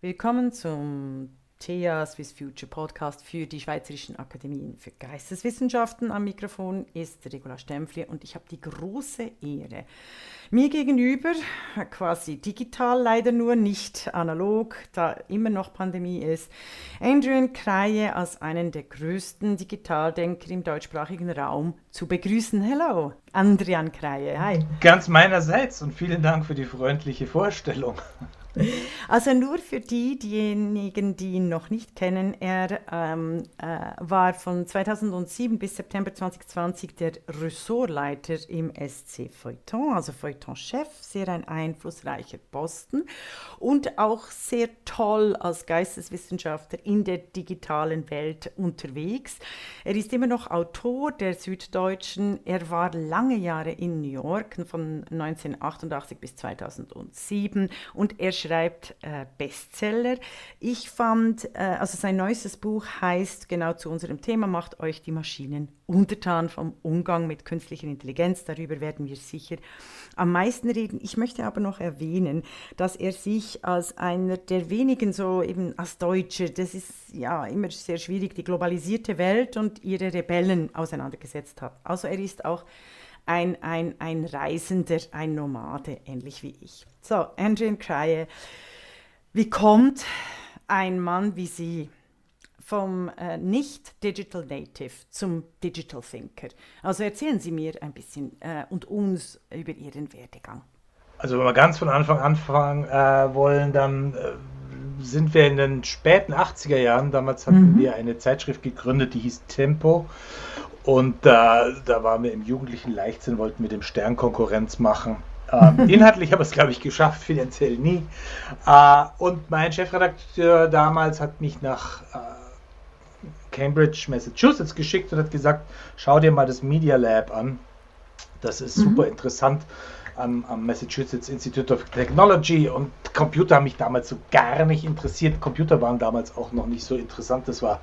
Willkommen zum TEA Swiss Future Podcast für die Schweizerischen Akademien für Geisteswissenschaften. Am Mikrofon ist Regula Stempfli und ich habe die große Ehre, mir gegenüber, quasi digital, leider nur nicht analog, da immer noch Pandemie ist, Adrian Kreie als einen der größten Digitaldenker im deutschsprachigen Raum zu begrüßen. Hello, Adrian Kreie, hi. Ganz meinerseits und vielen Dank für die freundliche Vorstellung. Also nur für die, diejenigen, die ihn noch nicht kennen, er ähm, äh, war von 2007 bis September 2020 der Ressortleiter im SC Feuilleton, also Feuilleton-Chef, sehr ein einflussreicher Posten und auch sehr toll als Geisteswissenschaftler in der digitalen Welt unterwegs. Er ist immer noch Autor der Süddeutschen. Er war lange Jahre in New York von 1988 bis 2007 und er schreibt äh, Bestseller. Ich fand, äh, also sein neuestes Buch heißt genau zu unserem Thema, macht euch die Maschinen untertan vom Umgang mit künstlicher Intelligenz. Darüber werden wir sicher am meisten reden. Ich möchte aber noch erwähnen, dass er sich als einer der wenigen so eben als Deutscher, das ist ja immer sehr schwierig, die globalisierte Welt und ihre Rebellen auseinandergesetzt hat. Also er ist auch ein, ein, ein Reisender, ein Nomade, ähnlich wie ich. So, Andrew Kreie, wie kommt ein Mann wie Sie vom äh, Nicht-Digital Native zum Digital Thinker? Also erzählen Sie mir ein bisschen äh, und uns über Ihren Werdegang. Also wenn wir ganz von Anfang anfangen äh, wollen, dann äh, sind wir in den späten 80er Jahren, damals hatten mhm. wir eine Zeitschrift gegründet, die hieß Tempo und äh, da waren wir im jugendlichen Leichtsinn, wollten mit dem Stern Konkurrenz machen. Ähm, inhaltlich habe ich es, glaube ich, geschafft, finanziell nie. Äh, und mein Chefredakteur damals hat mich nach Cambridge, Massachusetts geschickt und hat gesagt, schau dir mal das Media Lab an. Das ist mhm. super interessant am, am, Massachusetts Institute of Technology und Computer haben mich damals so gar nicht interessiert. Computer waren damals auch noch nicht so interessant. Das war,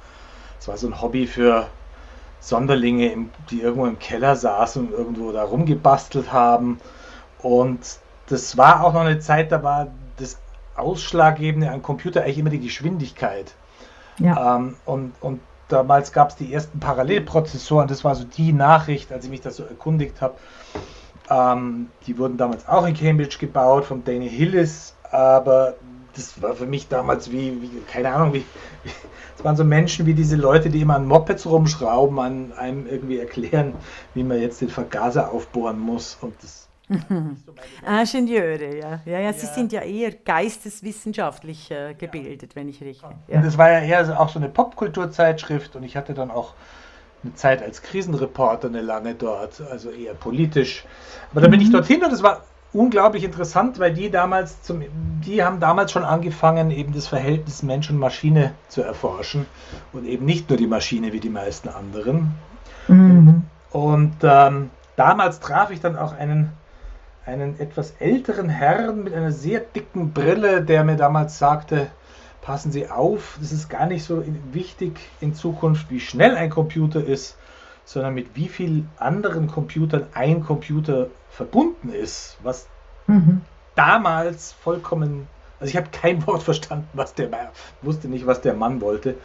das war so ein Hobby für Sonderlinge, im, die irgendwo im Keller saßen und irgendwo da rumgebastelt haben. Und das war auch noch eine Zeit, da war das Ausschlaggebende an Computer eigentlich immer die Geschwindigkeit. Ja. Ähm, und, und damals gab es die ersten Parallelprozessoren, das war so die Nachricht, als ich mich das so erkundigt habe. Ähm, die wurden damals auch in Cambridge gebaut von Danny Hillis, aber das war für mich damals wie, wie keine Ahnung, wie, wie es waren so Menschen wie diese Leute, die immer an Mopeds rumschrauben, an einem irgendwie erklären, wie man jetzt den Vergaser aufbohren muss. Und das Ingenieure, ja. ja. Ja, Sie sind ja eher geisteswissenschaftlich äh, gebildet, ja. wenn ich richtig. Ja. Und das war ja eher auch so eine Popkulturzeitschrift und ich hatte dann auch eine Zeit als Krisenreporter eine lange dort, also eher politisch. Aber da bin ich mhm. dorthin und es war unglaublich interessant, weil die damals zum, die haben damals schon angefangen, eben das Verhältnis Mensch und Maschine zu erforschen und eben nicht nur die Maschine wie die meisten anderen. Mhm. Und ähm, damals traf ich dann auch einen, einen etwas älteren Herrn mit einer sehr dicken Brille, der mir damals sagte, passen Sie auf, das ist gar nicht so wichtig in Zukunft, wie schnell ein Computer ist, sondern mit wie vielen anderen Computern ein Computer verbunden ist, was mhm. damals vollkommen, also ich habe kein Wort verstanden, was der wusste nicht, was der Mann wollte.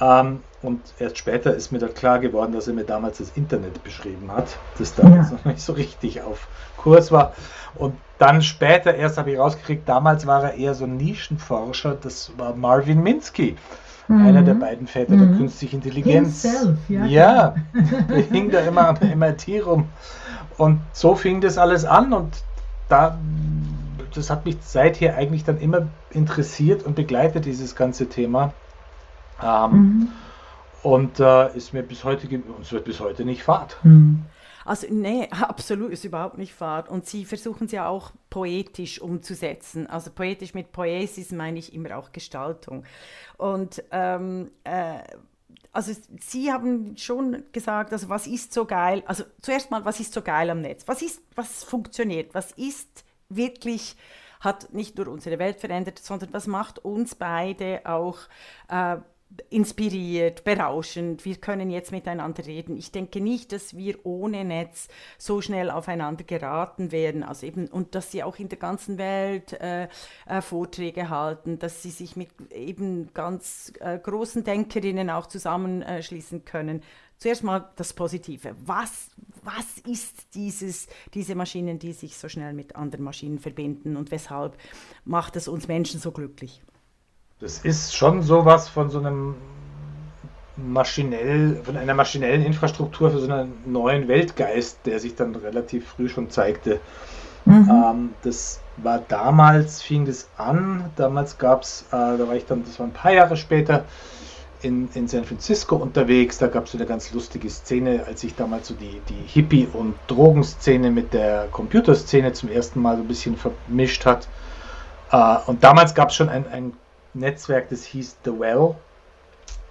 Ähm, und erst später ist mir dann klar geworden, dass er mir damals das Internet beschrieben hat, das damals ja. noch nicht so richtig auf Kurs war. Und dann später erst habe ich rausgekriegt, damals war er eher so ein Nischenforscher, das war Marvin Minsky. Mhm. Einer der beiden Väter mhm. der künstlichen Intelligenz. Himself, ja. ja, der hing da immer am MIT rum. Und so fing das alles an und da, das hat mich seither eigentlich dann immer interessiert und begleitet, dieses ganze Thema. Ähm, mhm. Und äh, ist mir bis heute, es wird bis heute nicht fad. Mhm. Also nee, absolut ist überhaupt nicht fad. Und sie versuchen es ja auch poetisch umzusetzen. Also poetisch mit Poesis meine ich immer auch Gestaltung. Und ähm, äh, also Sie haben schon gesagt, also was ist so geil? Also zuerst mal, was ist so geil am Netz? Was ist, was funktioniert? Was ist wirklich hat nicht nur unsere Welt verändert, sondern was macht uns beide auch äh, inspiriert, berauschend. Wir können jetzt miteinander reden. Ich denke nicht, dass wir ohne Netz so schnell aufeinander geraten wären. Also eben, und dass sie auch in der ganzen Welt äh, äh, Vorträge halten, dass sie sich mit eben ganz äh, großen Denkerinnen auch zusammenschließen können. Zuerst mal das Positive. Was, was ist dieses, diese Maschinen, die sich so schnell mit anderen Maschinen verbinden und weshalb macht es uns Menschen so glücklich? Das ist schon sowas von so einem maschinell, von einer maschinellen Infrastruktur für so einen neuen Weltgeist, der sich dann relativ früh schon zeigte. Mhm. Ähm, das war damals, fing das an, damals gab es, äh, da war ich dann, das war ein paar Jahre später, in, in San Francisco unterwegs, da gab es so eine ganz lustige Szene, als sich damals so die, die Hippie- und Drogenszene mit der Computerszene zum ersten Mal so ein bisschen vermischt hat. Äh, und damals gab es schon ein, ein Netzwerk, das hieß The Well.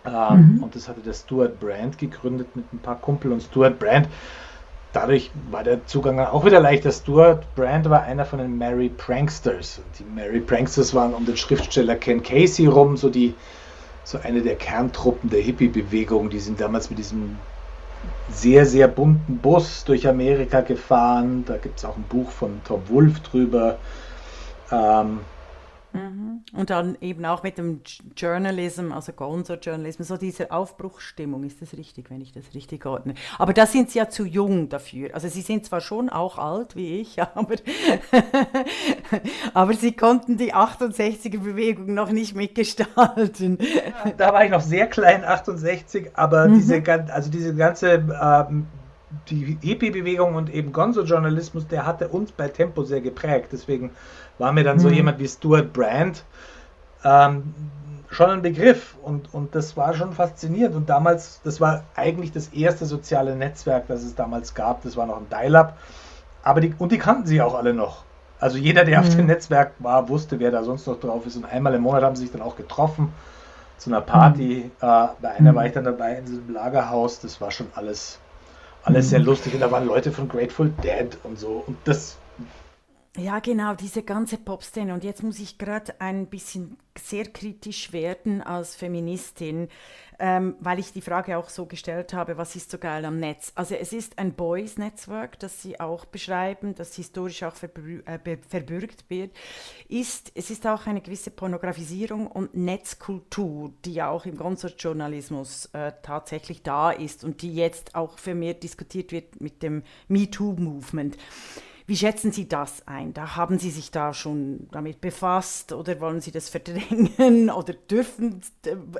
Ähm, mhm. Und das hatte der Stuart Brand gegründet mit ein paar Kumpel und Stuart Brand. Dadurch war der Zugang auch wieder leichter. Stuart Brand war einer von den Mary Pranksters. Die Mary Pranksters waren um den Schriftsteller Ken Casey rum, so die so eine der Kerntruppen der Hippie-Bewegung. Die sind damals mit diesem sehr, sehr bunten Bus durch Amerika gefahren. Da gibt es auch ein Buch von Tom Wolf drüber. Ähm, Mhm. Und dann eben auch mit dem Journalism, also Gonzo-Journalism, so diese Aufbruchsstimmung, ist das richtig, wenn ich das richtig ordne? Aber da sind Sie ja zu jung dafür. Also Sie sind zwar schon auch alt wie ich, aber, aber Sie konnten die 68er-Bewegung noch nicht mitgestalten. Da war ich noch sehr klein, 68, aber mhm. diese, also diese ganze ähm, die Hippie-Bewegung und eben Gonzo-Journalismus, der hatte uns bei Tempo sehr geprägt. Deswegen war mir dann mhm. so jemand wie Stuart Brand ähm, schon ein Begriff und, und das war schon faszinierend. Und damals, das war eigentlich das erste soziale Netzwerk, das es damals gab. Das war noch ein Dial-Up. Aber die, und die kannten sie auch alle noch. Also jeder, der mhm. auf dem Netzwerk war, wusste, wer da sonst noch drauf ist. Und einmal im Monat haben sie sich dann auch getroffen zu einer Party. Mhm. Äh, bei einer mhm. war ich dann dabei in diesem Lagerhaus. Das war schon alles, alles sehr mhm. lustig. Und da waren Leute von Grateful Dead und so. Und das ja, genau, diese ganze Popszene. Und jetzt muss ich gerade ein bisschen sehr kritisch werden als Feministin, ähm, weil ich die Frage auch so gestellt habe, was ist so geil am Netz? Also es ist ein Boys-Netzwerk, das Sie auch beschreiben, das historisch auch verbü äh, verbürgt wird. Ist, es ist auch eine gewisse Pornografisierung und Netzkultur, die ja auch im Gonzo-Journalismus äh, tatsächlich da ist und die jetzt auch vermehrt diskutiert wird mit dem MeToo-Movement. Wie schätzen Sie das ein? Da haben Sie sich da schon damit befasst oder wollen Sie das verdrängen oder dürfen,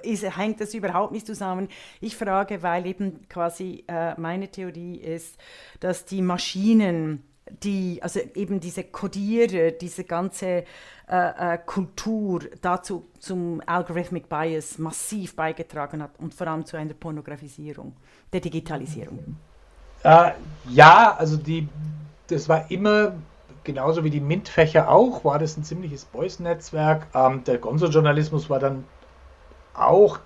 ist, hängt das überhaupt nicht zusammen? Ich frage, weil eben quasi äh, meine Theorie ist, dass die Maschinen, die, also eben diese Codierer, diese ganze äh, äh, Kultur dazu zum Algorithmic Bias massiv beigetragen hat und vor allem zu einer Pornografisierung der Digitalisierung. Äh, ja, also die das war immer, genauso wie die MINT-Fächer auch, war das ein ziemliches Boys-Netzwerk. Ähm, der Gonzo-Journalismus war dann auch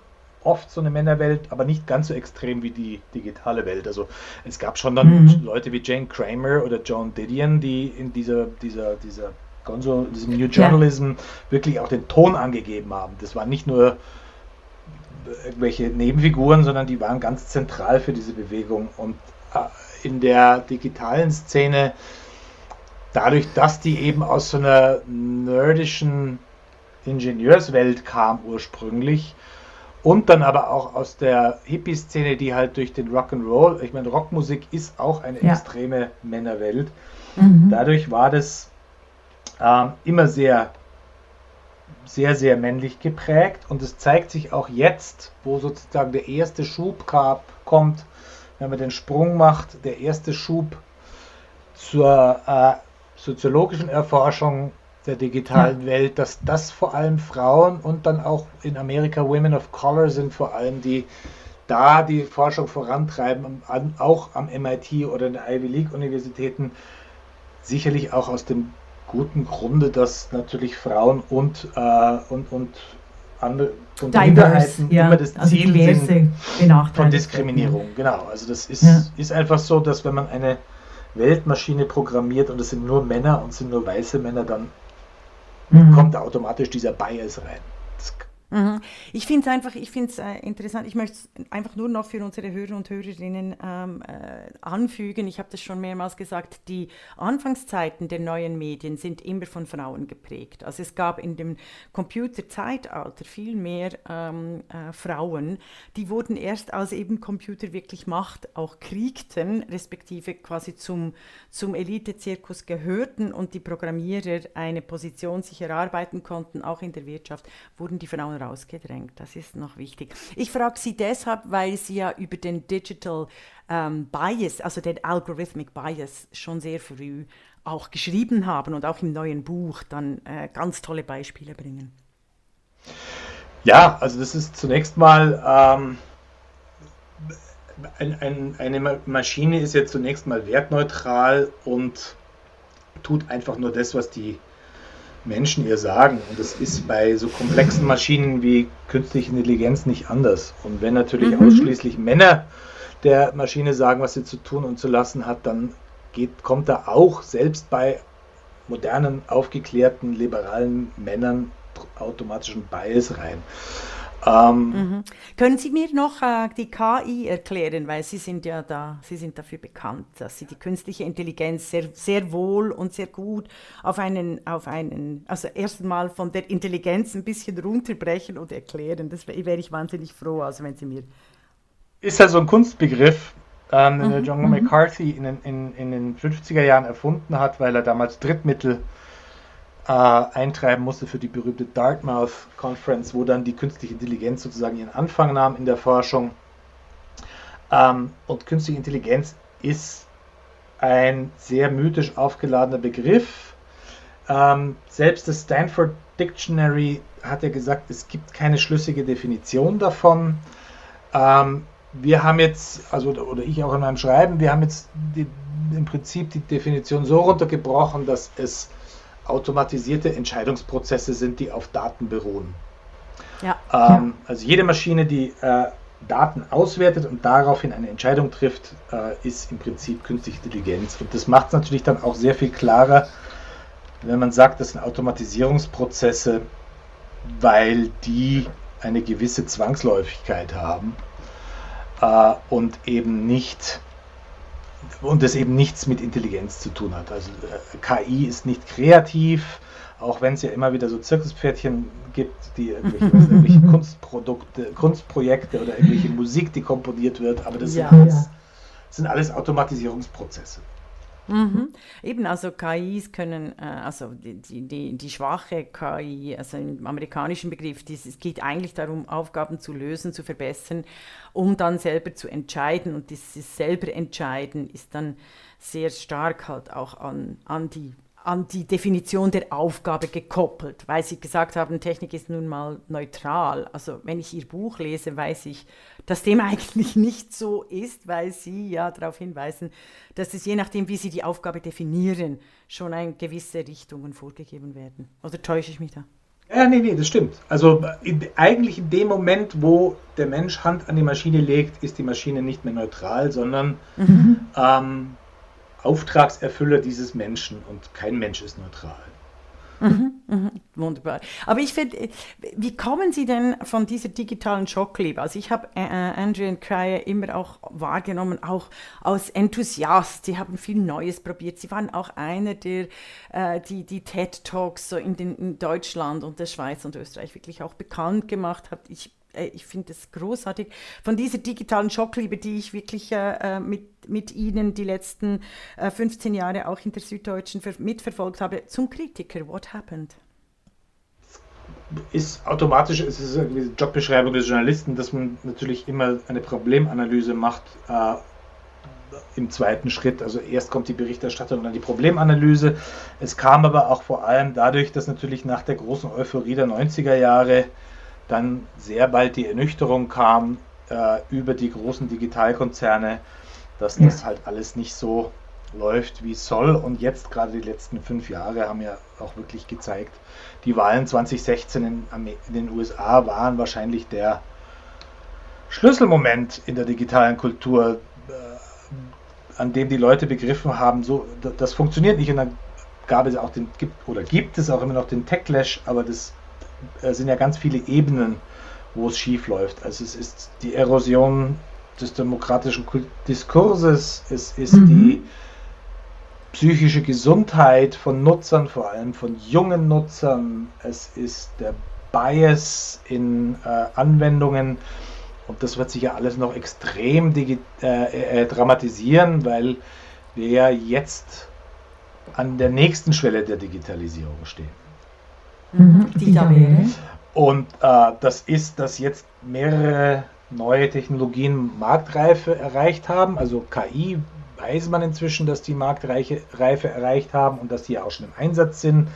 oft so eine Männerwelt, aber nicht ganz so extrem wie die digitale Welt. Also es gab schon dann mhm. Leute wie Jane Kramer oder John Didion, die in dieser, dieser, dieser Gonzo, diesem New Journalism ja. wirklich auch den Ton angegeben haben. Das waren nicht nur irgendwelche Nebenfiguren, sondern die waren ganz zentral für diese Bewegung. Und äh, in der digitalen Szene, dadurch, dass die eben aus so einer nerdischen Ingenieurswelt kam ursprünglich und dann aber auch aus der Hippie-Szene, die halt durch den Rock'n'Roll, ich meine, Rockmusik ist auch eine ja. extreme Männerwelt. Mhm. Dadurch war das ähm, immer sehr, sehr, sehr männlich geprägt und es zeigt sich auch jetzt, wo sozusagen der erste Schub gab, kommt wenn man den Sprung macht, der erste Schub zur äh, soziologischen Erforschung der digitalen. Welt, dass das vor allem Frauen und dann auch in Amerika Women of Color sind vor allem, die da die Forschung vorantreiben, auch am MIT oder in den Ivy League Universitäten, sicherlich auch aus dem guten Grunde, dass natürlich Frauen und, äh, und, und andere und Minderheiten ja. immer das also Ziel sind von Diskriminierung. Genau, also das ist, ja. ist einfach so, dass wenn man eine Weltmaschine programmiert und es sind nur Männer und es sind nur weiße Männer, dann mhm. kommt da automatisch dieser Bias rein. Mhm. Ich finde es einfach, ich finde äh, interessant. Ich möchte es einfach nur noch für unsere Hörer und Hörerinnen ähm, äh, anfügen. Ich habe das schon mehrmals gesagt. Die Anfangszeiten der neuen Medien sind immer von Frauen geprägt. Also es gab in dem Computerzeitalter viel mehr ähm, äh, Frauen. Die wurden erst, als eben Computer wirklich Macht auch kriegten, respektive quasi zum, zum Elitezirkus gehörten und die Programmierer eine Position sich erarbeiten konnten, auch in der Wirtschaft, wurden die Frauen rausgedrängt. Das ist noch wichtig. Ich frage Sie deshalb, weil Sie ja über den Digital ähm, Bias, also den Algorithmic Bias, schon sehr früh auch geschrieben haben und auch im neuen Buch dann äh, ganz tolle Beispiele bringen. Ja, also das ist zunächst mal ähm, ein, ein, eine Maschine ist ja zunächst mal wertneutral und tut einfach nur das, was die Menschen ihr sagen. Und das ist bei so komplexen Maschinen wie künstliche Intelligenz nicht anders. Und wenn natürlich mhm. ausschließlich Männer der Maschine sagen, was sie zu tun und zu lassen hat, dann geht, kommt da auch selbst bei modernen, aufgeklärten, liberalen Männern automatischen Bias rein. Ähm, mhm. Können Sie mir noch äh, die KI erklären, weil Sie sind ja da, Sie sind dafür bekannt, dass Sie die künstliche Intelligenz sehr, sehr wohl und sehr gut auf einen, auf einen, also erstmal von der Intelligenz ein bisschen runterbrechen und erklären. Das wäre wär ich wahnsinnig froh, also wenn Sie mir. Ist ja so ein Kunstbegriff, ähm, den mhm. John mhm. McCarthy in, in, in den 50er Jahren erfunden hat, weil er damals Drittmittel äh, eintreiben musste für die berühmte Dartmouth Conference, wo dann die künstliche Intelligenz sozusagen ihren Anfang nahm in der Forschung. Ähm, und künstliche Intelligenz ist ein sehr mythisch aufgeladener Begriff. Ähm, selbst das Stanford Dictionary hat ja gesagt, es gibt keine schlüssige Definition davon. Ähm, wir haben jetzt, also oder ich auch in meinem Schreiben, wir haben jetzt die, im Prinzip die Definition so runtergebrochen, dass es automatisierte Entscheidungsprozesse sind, die auf Daten beruhen. Ja. Ähm, also jede Maschine, die äh, Daten auswertet und daraufhin eine Entscheidung trifft, äh, ist im Prinzip künstliche Intelligenz. Und das macht es natürlich dann auch sehr viel klarer, wenn man sagt, das sind Automatisierungsprozesse, weil die eine gewisse Zwangsläufigkeit haben äh, und eben nicht und das eben nichts mit Intelligenz zu tun hat. Also äh, KI ist nicht kreativ, auch wenn es ja immer wieder so Zirkuspferdchen gibt, die irgendwelche, was, irgendwelche Kunstprodukte, Kunstprojekte oder irgendwelche Musik, die komponiert wird, aber das ja, sind, alles, ja. sind alles Automatisierungsprozesse. Mhm. Eben, also KIs können, äh, also die, die, die schwache KI, also im amerikanischen Begriff, dies, es geht eigentlich darum, Aufgaben zu lösen, zu verbessern, um dann selber zu entscheiden. Und dieses selber entscheiden ist dann sehr stark halt auch an, an die an die Definition der Aufgabe gekoppelt, weil Sie gesagt haben, Technik ist nun mal neutral. Also wenn ich Ihr Buch lese, weiß ich, dass dem eigentlich nicht so ist, weil Sie ja darauf hinweisen, dass es je nachdem, wie Sie die Aufgabe definieren, schon eine gewisse Richtungen vorgegeben werden. Oder täusche ich mich da? Ja, nee, nee, das stimmt. Also in, eigentlich in dem Moment, wo der Mensch Hand an die Maschine legt, ist die Maschine nicht mehr neutral, sondern mhm. ähm, Auftragserfüller dieses Menschen und kein Mensch ist neutral. Mhm, mhm, wunderbar. Aber ich finde, wie kommen Sie denn von dieser digitalen Schockliebe? Also ich habe äh, äh Andrew und Cryer immer auch wahrgenommen, auch als Enthusiast. Sie haben viel Neues probiert. Sie waren auch einer, der äh, die, die TED Talks so in, den, in Deutschland und der Schweiz und Österreich wirklich auch bekannt gemacht hat. Ich äh, ich finde es großartig, von dieser digitalen Schockliebe, die ich wirklich äh, äh mit, mit Ihnen die letzten äh, 15 Jahre auch in der Süddeutschen mitverfolgt habe, zum Kritiker. What happened? Ist automatisch, es ist die Jobbeschreibung des Journalisten, dass man natürlich immer eine Problemanalyse macht äh, im zweiten Schritt. Also erst kommt die Berichterstattung und dann die Problemanalyse. Es kam aber auch vor allem dadurch, dass natürlich nach der großen Euphorie der 90er Jahre dann sehr bald die Ernüchterung kam äh, über die großen Digitalkonzerne, dass das halt alles nicht so läuft, wie es soll. Und jetzt gerade die letzten fünf Jahre haben ja auch wirklich gezeigt, die Wahlen 2016 in, in den USA waren wahrscheinlich der Schlüsselmoment in der digitalen Kultur, äh, an dem die Leute begriffen haben, so das funktioniert nicht. Und dann gab es auch den, gibt oder gibt es auch immer noch den Techlash, aber das sind ja ganz viele Ebenen, wo es schief läuft. Also es ist die Erosion des demokratischen Diskurses, es ist mhm. die psychische Gesundheit von Nutzern, vor allem von jungen Nutzern, es ist der Bias in äh, Anwendungen und das wird sich ja alles noch extrem äh, äh, dramatisieren, weil wir ja jetzt an der nächsten Schwelle der Digitalisierung stehen. Mhm, die da wäre. Und äh, das ist, dass jetzt mehrere neue Technologien Marktreife erreicht haben. Also KI weiß man inzwischen, dass die Marktreife erreicht haben und dass die auch schon im Einsatz sind.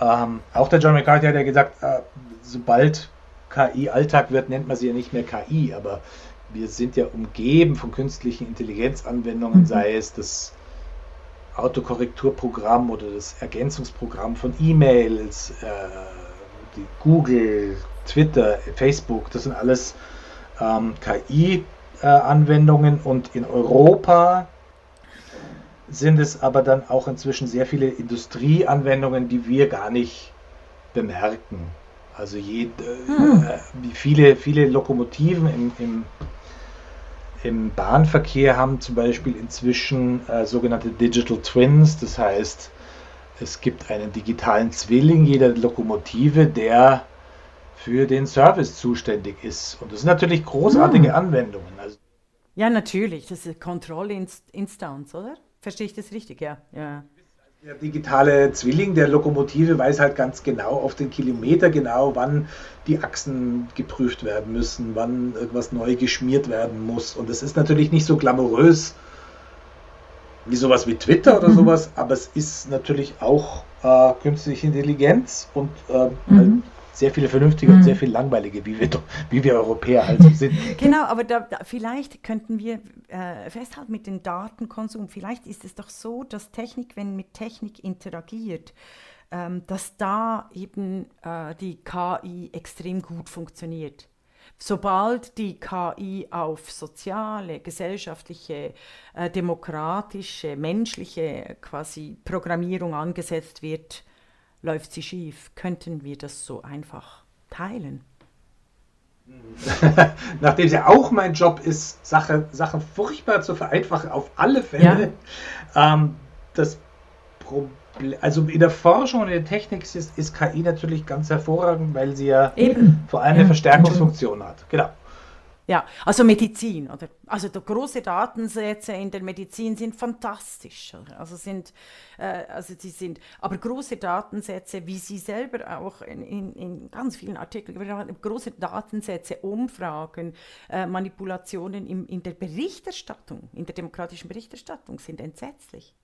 Ähm, auch der John McCarthy hat ja gesagt, äh, sobald KI Alltag wird, nennt man sie ja nicht mehr KI, aber wir sind ja umgeben von künstlichen Intelligenzanwendungen, mhm. sei es das Autokorrekturprogramm oder das Ergänzungsprogramm von E-Mails, äh, Google, Twitter, Facebook, das sind alles ähm, KI-Anwendungen äh, und in Europa sind es aber dann auch inzwischen sehr viele Industrieanwendungen, die wir gar nicht bemerken. Also je, äh, hm. äh, viele, viele Lokomotiven im, im im Bahnverkehr haben zum Beispiel inzwischen äh, sogenannte Digital Twins, das heißt, es gibt einen digitalen Zwilling jeder Lokomotive, der für den Service zuständig ist. Und das sind natürlich großartige hm. Anwendungen. Also ja, natürlich, das ist Kontrollinstanz, oder? Verstehe ich das richtig? Ja. ja. Der digitale Zwilling der Lokomotive weiß halt ganz genau auf den Kilometer genau, wann die Achsen geprüft werden müssen, wann irgendwas neu geschmiert werden muss. Und das ist natürlich nicht so glamourös wie sowas wie Twitter oder mhm. sowas, aber es ist natürlich auch äh, künstliche Intelligenz und äh, mhm sehr viele vernünftige mhm. und sehr viel langweilige, wie wir, wie wir Europäer halt sind. Genau, aber da, da, vielleicht könnten wir äh, festhalten mit dem Datenkonsum. Vielleicht ist es doch so, dass Technik, wenn mit Technik interagiert, ähm, dass da eben äh, die KI extrem gut funktioniert. Sobald die KI auf soziale, gesellschaftliche, äh, demokratische, menschliche quasi Programmierung angesetzt wird, läuft sie schief? Könnten wir das so einfach teilen? Nachdem es ja auch mein Job ist, Sache, Sachen furchtbar zu vereinfachen, auf alle Fälle. Ja. Ähm, das Problem, also in der Forschung und in der Technik ist, ist KI natürlich ganz hervorragend, weil sie ja Eben. vor allem ja. eine Verstärkungsfunktion hat. Genau. Ja, also Medizin, oder? Also große Datensätze in der Medizin sind fantastisch, oder? Also sind, äh, also sie sind, aber große Datensätze, wie Sie selber auch in, in, in ganz vielen Artikeln, große Datensätze, Umfragen, äh, Manipulationen im, in der Berichterstattung, in der demokratischen Berichterstattung sind entsetzlich.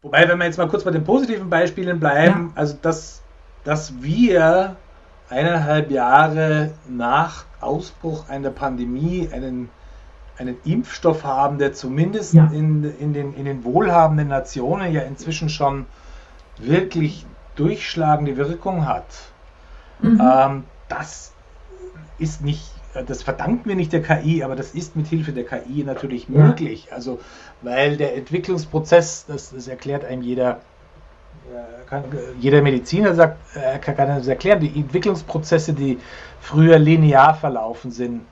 Wobei, wenn wir jetzt mal kurz bei den positiven Beispielen bleiben, ja. also dass, dass wir eineinhalb Jahre nach Ausbruch einer Pandemie einen, einen Impfstoff haben, der zumindest ja. in, in, den, in den wohlhabenden Nationen ja inzwischen schon wirklich durchschlagende Wirkung hat. Mhm. Ähm, das ist nicht, das verdanken wir nicht der KI, aber das ist mit Hilfe der KI natürlich ja. möglich. Also, weil der Entwicklungsprozess, das, das erklärt einem jeder kann, jeder Mediziner sagt, äh, kann, das erklären, die Entwicklungsprozesse, die früher linear verlaufen sind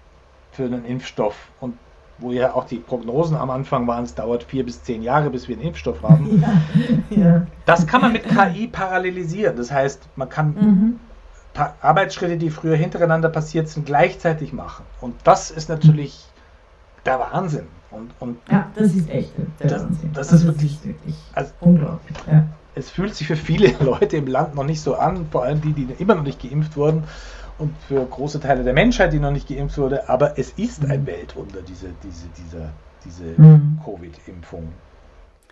für einen Impfstoff und wo ja auch die Prognosen am Anfang waren, es dauert vier bis zehn Jahre, bis wir einen Impfstoff haben. Ja, ja. Das kann man mit KI parallelisieren. Das heißt, man kann mhm. Arbeitsschritte, die früher hintereinander passiert sind, gleichzeitig machen. Und das ist natürlich der Wahnsinn. Und, und ja, das ist echt der das, Wahnsinn. Das, also ist wirklich, ist wirklich also, unglaublich. Ja es fühlt sich für viele Leute im Land noch nicht so an, vor allem die, die immer noch nicht geimpft wurden und für große Teile der Menschheit, die noch nicht geimpft wurde. Aber es ist ein mhm. Weltwunder, diese, diese, diese, diese mhm. Covid-Impfung.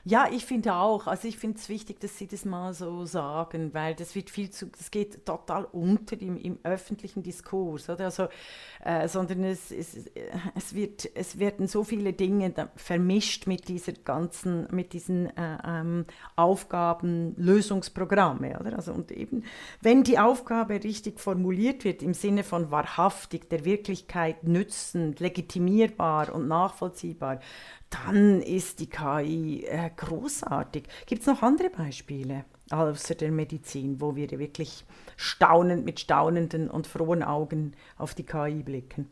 Ja, ich finde auch. Also ich finde es wichtig, dass Sie das mal so sagen, weil das wird viel zu, das geht total unter im, im öffentlichen Diskurs, oder? Also, äh, sondern es, es, es, wird, es werden so viele Dinge vermischt mit dieser ganzen, mit diesen äh, ähm, Aufgaben, Lösungsprogramme, oder? Also und eben, wenn die Aufgabe richtig formuliert wird im Sinne von wahrhaftig, der Wirklichkeit nützend, legitimierbar und nachvollziehbar, dann ist die KI äh, großartig. Gibt es noch andere Beispiele? außer der Medizin, wo wir wirklich staunend mit staunenden und frohen Augen auf die KI blicken.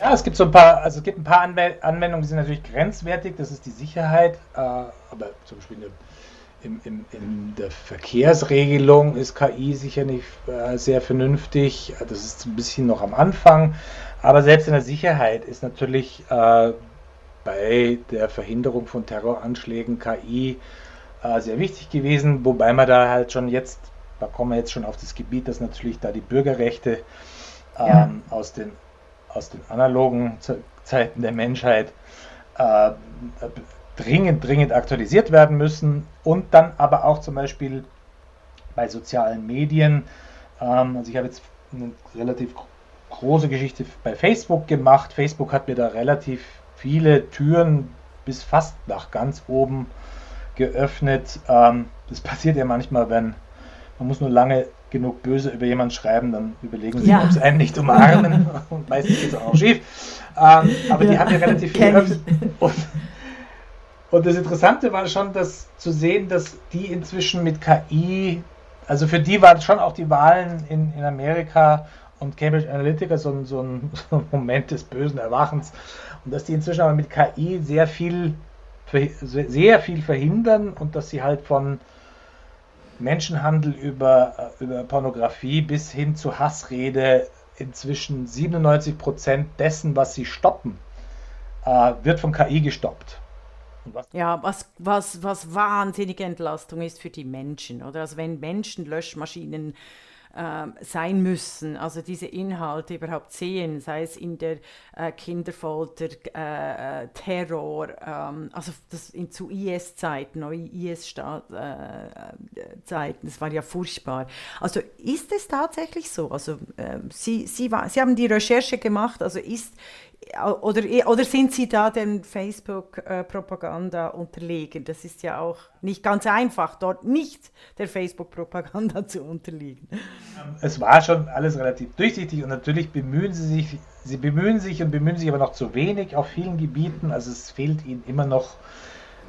Ja, es gibt so ein paar, also es gibt ein paar Anwendungen, die sind natürlich grenzwertig, das ist die Sicherheit, äh, aber zum Beispiel eine in, in, in, der Verkehrsregelung ist KI sicher nicht äh, sehr vernünftig. Das ist ein bisschen noch am Anfang. Aber selbst in der Sicherheit ist natürlich äh, bei der Verhinderung von Terroranschlägen KI äh, sehr wichtig gewesen. Wobei man da halt schon jetzt, da kommen wir jetzt schon auf das Gebiet, dass natürlich da die Bürgerrechte ähm, ja. aus, den, aus den analogen Zeiten der Menschheit äh, dringend, dringend aktualisiert werden müssen und dann aber auch zum Beispiel bei sozialen Medien. Ähm, also ich habe jetzt eine relativ große Geschichte bei Facebook gemacht. Facebook hat mir da relativ viele Türen bis fast nach ganz oben geöffnet. Ähm, das passiert ja manchmal, wenn man muss nur lange genug böse über jemanden schreiben, dann überlegen sie, ja. ob sie einen nicht umarmen. und meistens geht es auch schief. Ähm, aber ja, die haben ja relativ viel geöffnet. Und und das Interessante war schon, dass zu sehen, dass die inzwischen mit KI, also für die waren schon auch die Wahlen in, in Amerika und Cambridge Analytica so ein, so, ein, so ein Moment des bösen Erwachens. Und dass die inzwischen aber mit KI sehr viel, sehr viel verhindern und dass sie halt von Menschenhandel über, über Pornografie bis hin zu Hassrede inzwischen 97 Prozent dessen, was sie stoppen, äh, wird von KI gestoppt. Was ja, was, was, was wahnsinnige Entlastung ist für die Menschen, oder? Also wenn Menschen Löschmaschinen äh, sein müssen, also diese Inhalte überhaupt sehen, sei es in der äh, Kinderfolter, äh, äh Terror, ähm, also das in, zu IS-Zeiten, IS-Zeiten, äh, das war ja furchtbar. Also ist es tatsächlich so? Also ähm, Sie, Sie, Sie haben die Recherche gemacht, also ist oder, oder sind Sie da den Facebook-Propaganda unterlegen? Das ist ja auch nicht ganz einfach, dort nicht der Facebook-Propaganda zu unterliegen. Es war schon alles relativ durchsichtig und natürlich bemühen Sie sich, Sie bemühen sich und bemühen sich aber noch zu wenig auf vielen Gebieten. Also es fehlt Ihnen immer noch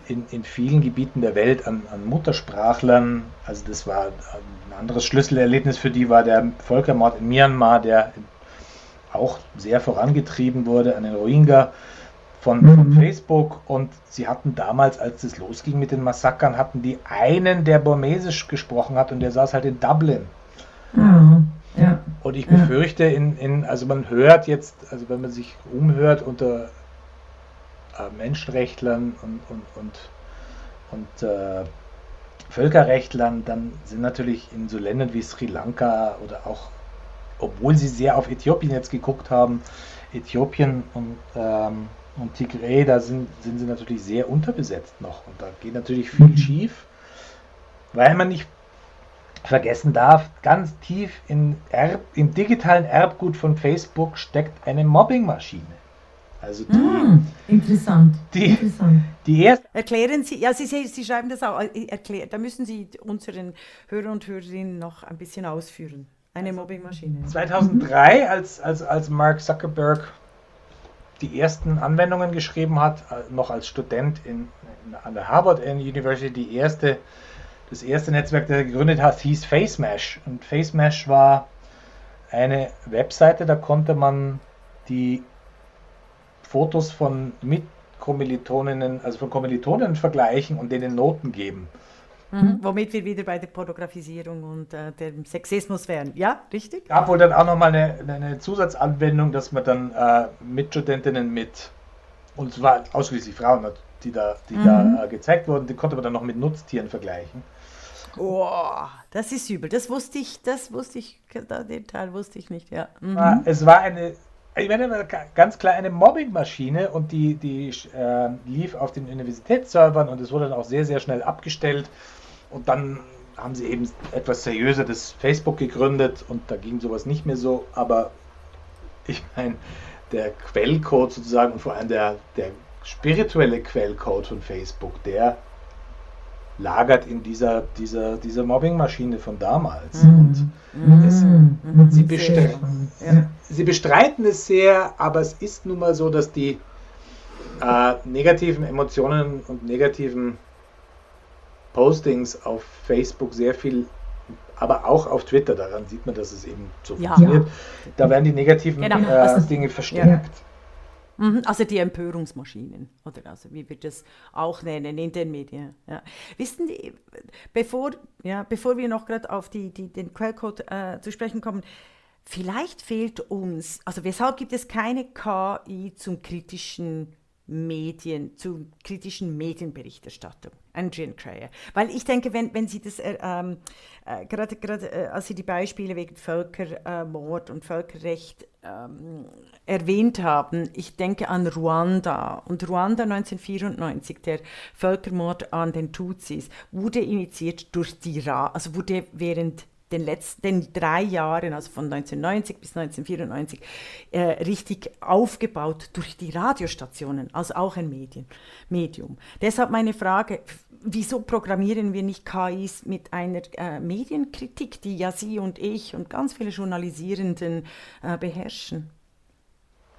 in, in vielen Gebieten der Welt an, an Muttersprachlern. Also das war ein anderes Schlüsselerlebnis für die war der Völkermord in Myanmar, der auch sehr vorangetrieben wurde an den Rohingya von, mhm. von, Facebook und sie hatten damals, als es losging mit den Massakern, hatten die einen, der Burmesisch gesprochen hat und der saß halt in Dublin. Mhm. Ja. Und ich befürchte, in, in, also man hört jetzt, also wenn man sich umhört unter äh, Menschenrechtlern und, und, und, und äh, Völkerrechtlern, dann sind natürlich in so Ländern wie Sri Lanka oder auch obwohl sie sehr auf Äthiopien jetzt geguckt haben, Äthiopien und, ähm, und Tigray, da sind, sind sie natürlich sehr unterbesetzt noch. Und da geht natürlich viel mhm. schief, weil man nicht vergessen darf, ganz tief in Erb, im digitalen Erbgut von Facebook steckt eine Mobbingmaschine. Also die, mm, interessant. Die, interessant. die erste. Erklären Sie, ja, Sie, Sie schreiben das auch, äh, erklär, da müssen Sie unseren Hörer und Hörerinnen noch ein bisschen ausführen. Eine Mobbingmaschine. 2003, als, als, als Mark Zuckerberg die ersten Anwendungen geschrieben hat, äh, noch als Student in, in, an der Harvard University, die erste, das erste Netzwerk, das er gegründet hat, hieß FaceMesh. Und FaceMesh war eine Webseite, da konnte man die Fotos von Mitkommilitoninnen, also von Kommilitonen vergleichen und denen Noten geben. Mhm. Womit wir wieder bei der Pornografisierung und äh, dem Sexismus wären. Ja, richtig? Gab wohl dann auch nochmal eine, eine Zusatzanwendung, dass man dann äh, Mitstudentinnen mit, und es waren ausschließlich Frauen, die da, die mhm. da äh, gezeigt wurden, die konnte man dann noch mit Nutztieren vergleichen. Oh, das ist übel. Das wusste ich, das wusste ich, den Teil wusste ich nicht, ja. Mhm. Es war eine, ich meine, ganz klar eine Mobbingmaschine und die, die äh, lief auf den Universitätsservern und es wurde dann auch sehr, sehr schnell abgestellt. Und dann haben sie eben etwas seriöser das Facebook gegründet und da ging sowas nicht mehr so. Aber ich meine, der Quellcode sozusagen und vor allem der, der spirituelle Quellcode von Facebook, der lagert in dieser, dieser, dieser Mobbingmaschine von damals. Mhm. Und mhm. es, mhm. sie, bestre ja. sie, bestreiten es sehr, aber es ist nun mal so, dass die äh, negativen Emotionen und negativen Postings auf Facebook sehr viel, aber auch auf Twitter, daran sieht man, dass es eben so ja. funktioniert. Da werden die negativen genau. äh, also, Dinge verstärkt. Mhm, also die Empörungsmaschinen, oder also wie wir das auch nennen in den Medien. Ja. Wissen Sie, bevor, ja, bevor wir noch gerade auf die, die, den Quellcode äh, zu sprechen kommen, vielleicht fehlt uns, also weshalb gibt es keine KI zum kritischen Medien, zu kritischen Medienberichterstattung, Adrian Crayer. Weil ich denke, wenn, wenn Sie das, äh, ähm, äh, gerade, gerade äh, als Sie die Beispiele wegen Völkermord und Völkerrecht ähm, erwähnt haben, ich denke an Ruanda. Und Ruanda 1994, der Völkermord an den Tutsis, wurde initiiert durch die Ra, also wurde während den letzten drei Jahren, also von 1990 bis 1994, äh, richtig aufgebaut durch die Radiostationen, also auch ein Medien, Medium. Deshalb meine Frage, wieso programmieren wir nicht KIs mit einer äh, Medienkritik, die ja Sie und ich und ganz viele Journalisierenden äh, beherrschen?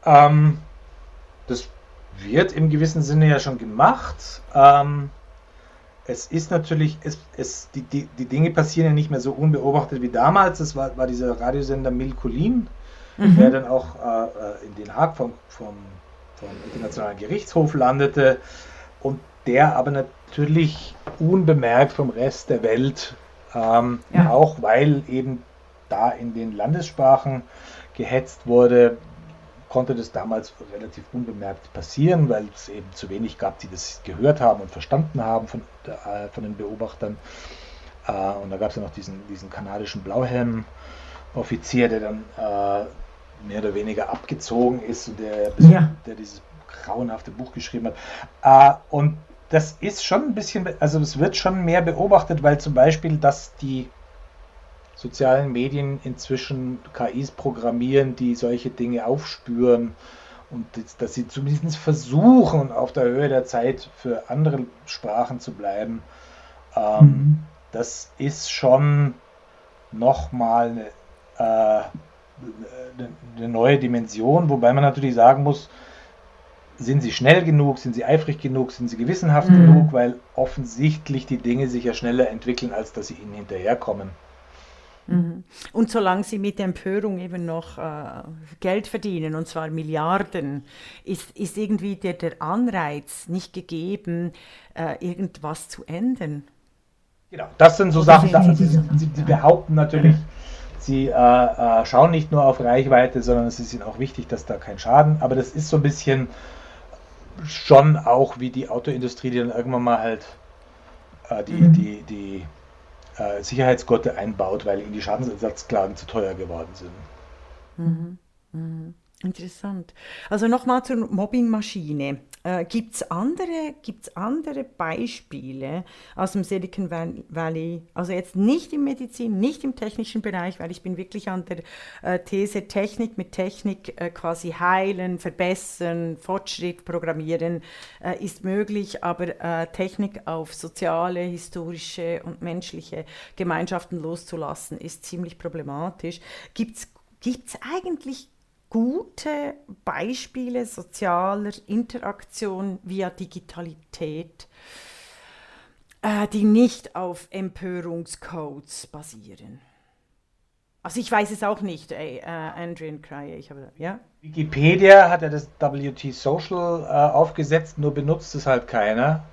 Ähm, das wird im gewissen Sinne ja schon gemacht. Ähm, es ist natürlich, es, es, die, die, die Dinge passieren ja nicht mehr so unbeobachtet wie damals. Das war, war dieser Radiosender Milkulin, mhm. der dann auch äh, äh, in Den Haag vom, vom, vom Internationalen Gerichtshof landete und der aber natürlich unbemerkt vom Rest der Welt, ähm, ja. auch weil eben da in den Landessprachen gehetzt wurde, konnte das damals relativ unbemerkt passieren, weil es eben zu wenig gab, die das gehört haben und verstanden haben von, äh, von den Beobachtern. Äh, und da gab es ja noch diesen, diesen kanadischen Blauhelm-Offizier, der dann äh, mehr oder weniger abgezogen ist und der, ja. der dieses grauenhafte Buch geschrieben hat. Äh, und das ist schon ein bisschen, also es wird schon mehr beobachtet, weil zum Beispiel, dass die sozialen Medien inzwischen KIs programmieren, die solche Dinge aufspüren und dass sie zumindest versuchen, auf der Höhe der Zeit für andere Sprachen zu bleiben. Ähm, mhm. Das ist schon nochmal eine, äh, eine neue Dimension, wobei man natürlich sagen muss, sind sie schnell genug, sind sie eifrig genug, sind sie gewissenhaft mhm. genug, weil offensichtlich die Dinge sich ja schneller entwickeln, als dass sie ihnen hinterherkommen. Mhm. Und solange sie mit Empörung eben noch äh, Geld verdienen, und zwar Milliarden, ist, ist irgendwie der, der Anreiz nicht gegeben, äh, irgendwas zu ändern. Genau, das sind so Oder Sachen, da, sie, sie, sie, behaupten natürlich, sie äh, äh, schauen nicht nur auf Reichweite, sondern es ist ihnen auch wichtig, dass da kein Schaden, aber das ist so ein bisschen schon auch wie die Autoindustrie, die dann irgendwann mal halt äh, die, mhm. die, die äh, Sicherheitsgurte einbaut, weil ihnen die Schadensersatzklagen zu teuer geworden sind. Mhm. Mhm. Interessant. Also nochmal zur Mobbingmaschine. Äh, Gibt es andere, gibt's andere Beispiele aus dem Silicon Valley? Also jetzt nicht im Medizin, nicht im technischen Bereich, weil ich bin wirklich an der äh, These, Technik mit Technik äh, quasi heilen, verbessern, Fortschritt programmieren äh, ist möglich, aber äh, Technik auf soziale, historische und menschliche Gemeinschaften loszulassen, ist ziemlich problematisch. Gibt es eigentlich gute Beispiele sozialer Interaktion via Digitalität, äh, die nicht auf Empörungscodes basieren. Also ich weiß es auch nicht, ey, äh, Andrian Cryer, ich habe, ja? Wikipedia hat ja das WT Social äh, aufgesetzt, nur benutzt es halt keiner.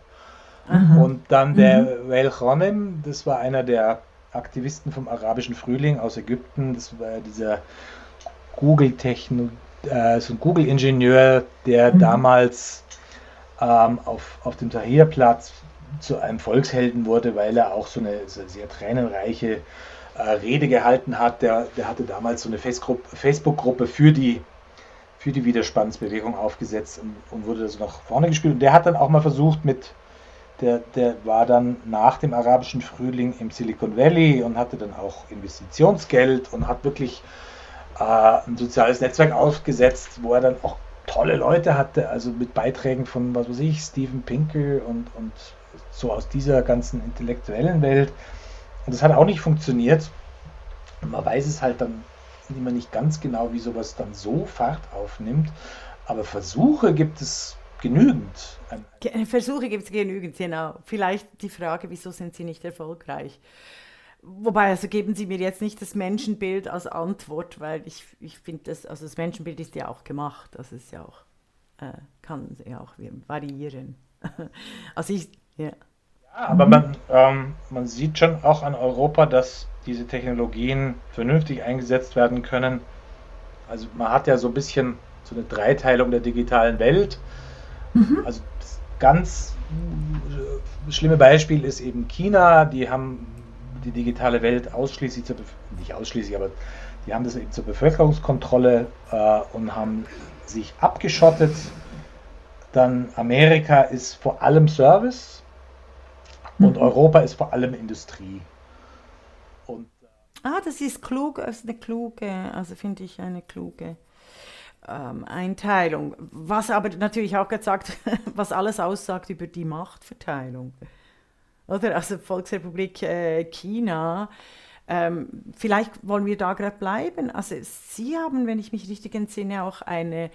Aha. Und dann der mhm. Wael Khonem, das war einer der Aktivisten vom arabischen Frühling aus Ägypten, das war dieser Google-Techno, äh, so ein Google-Ingenieur, der mhm. damals ähm, auf, auf dem Tahrirplatz zu einem Volkshelden wurde, weil er auch so eine sehr tränenreiche äh, Rede gehalten hat. Der, der hatte damals so eine Facebook-Gruppe für die, für die Widerspannsbewegung aufgesetzt und, und wurde das nach vorne gespielt. Und der hat dann auch mal versucht mit, der, der war dann nach dem arabischen Frühling im Silicon Valley und hatte dann auch Investitionsgeld und hat wirklich ein soziales Netzwerk aufgesetzt, wo er dann auch tolle Leute hatte, also mit Beiträgen von, was weiß ich, Steven Pinkel und, und so aus dieser ganzen intellektuellen Welt. Und das hat auch nicht funktioniert. Und man weiß es halt dann immer nicht ganz genau, wie sowas dann so Fahrt aufnimmt. Aber Versuche gibt es, genügend. Versuche gibt es genügend, genau. Vielleicht die Frage, wieso sind sie nicht erfolgreich? Wobei, also geben Sie mir jetzt nicht das Menschenbild als Antwort, weil ich, ich finde, das, also das Menschenbild ist ja auch gemacht. Das ist ja auch, äh, kann ja auch variieren. also ich, ja. ja aber man, ähm, man sieht schon auch an Europa, dass diese Technologien vernünftig eingesetzt werden können. Also man hat ja so ein bisschen so eine Dreiteilung der digitalen Welt. Mhm. Also das ganz äh, schlimme Beispiel ist eben China. Die haben die digitale Welt ausschließlich zur, nicht ausschließlich, aber die haben das eben zur Bevölkerungskontrolle äh, und haben sich abgeschottet. Dann Amerika ist vor allem Service und mhm. Europa ist vor allem Industrie. Und, äh, ah, das ist klug, das ist eine kluge, also finde ich eine kluge ähm, Einteilung. Was aber natürlich auch gesagt, was alles aussagt über die Machtverteilung. Oder? Also Volksrepublik äh, China. Ähm, vielleicht wollen wir da gerade bleiben. Also Sie haben, wenn ich mich richtig entsinne, auch eine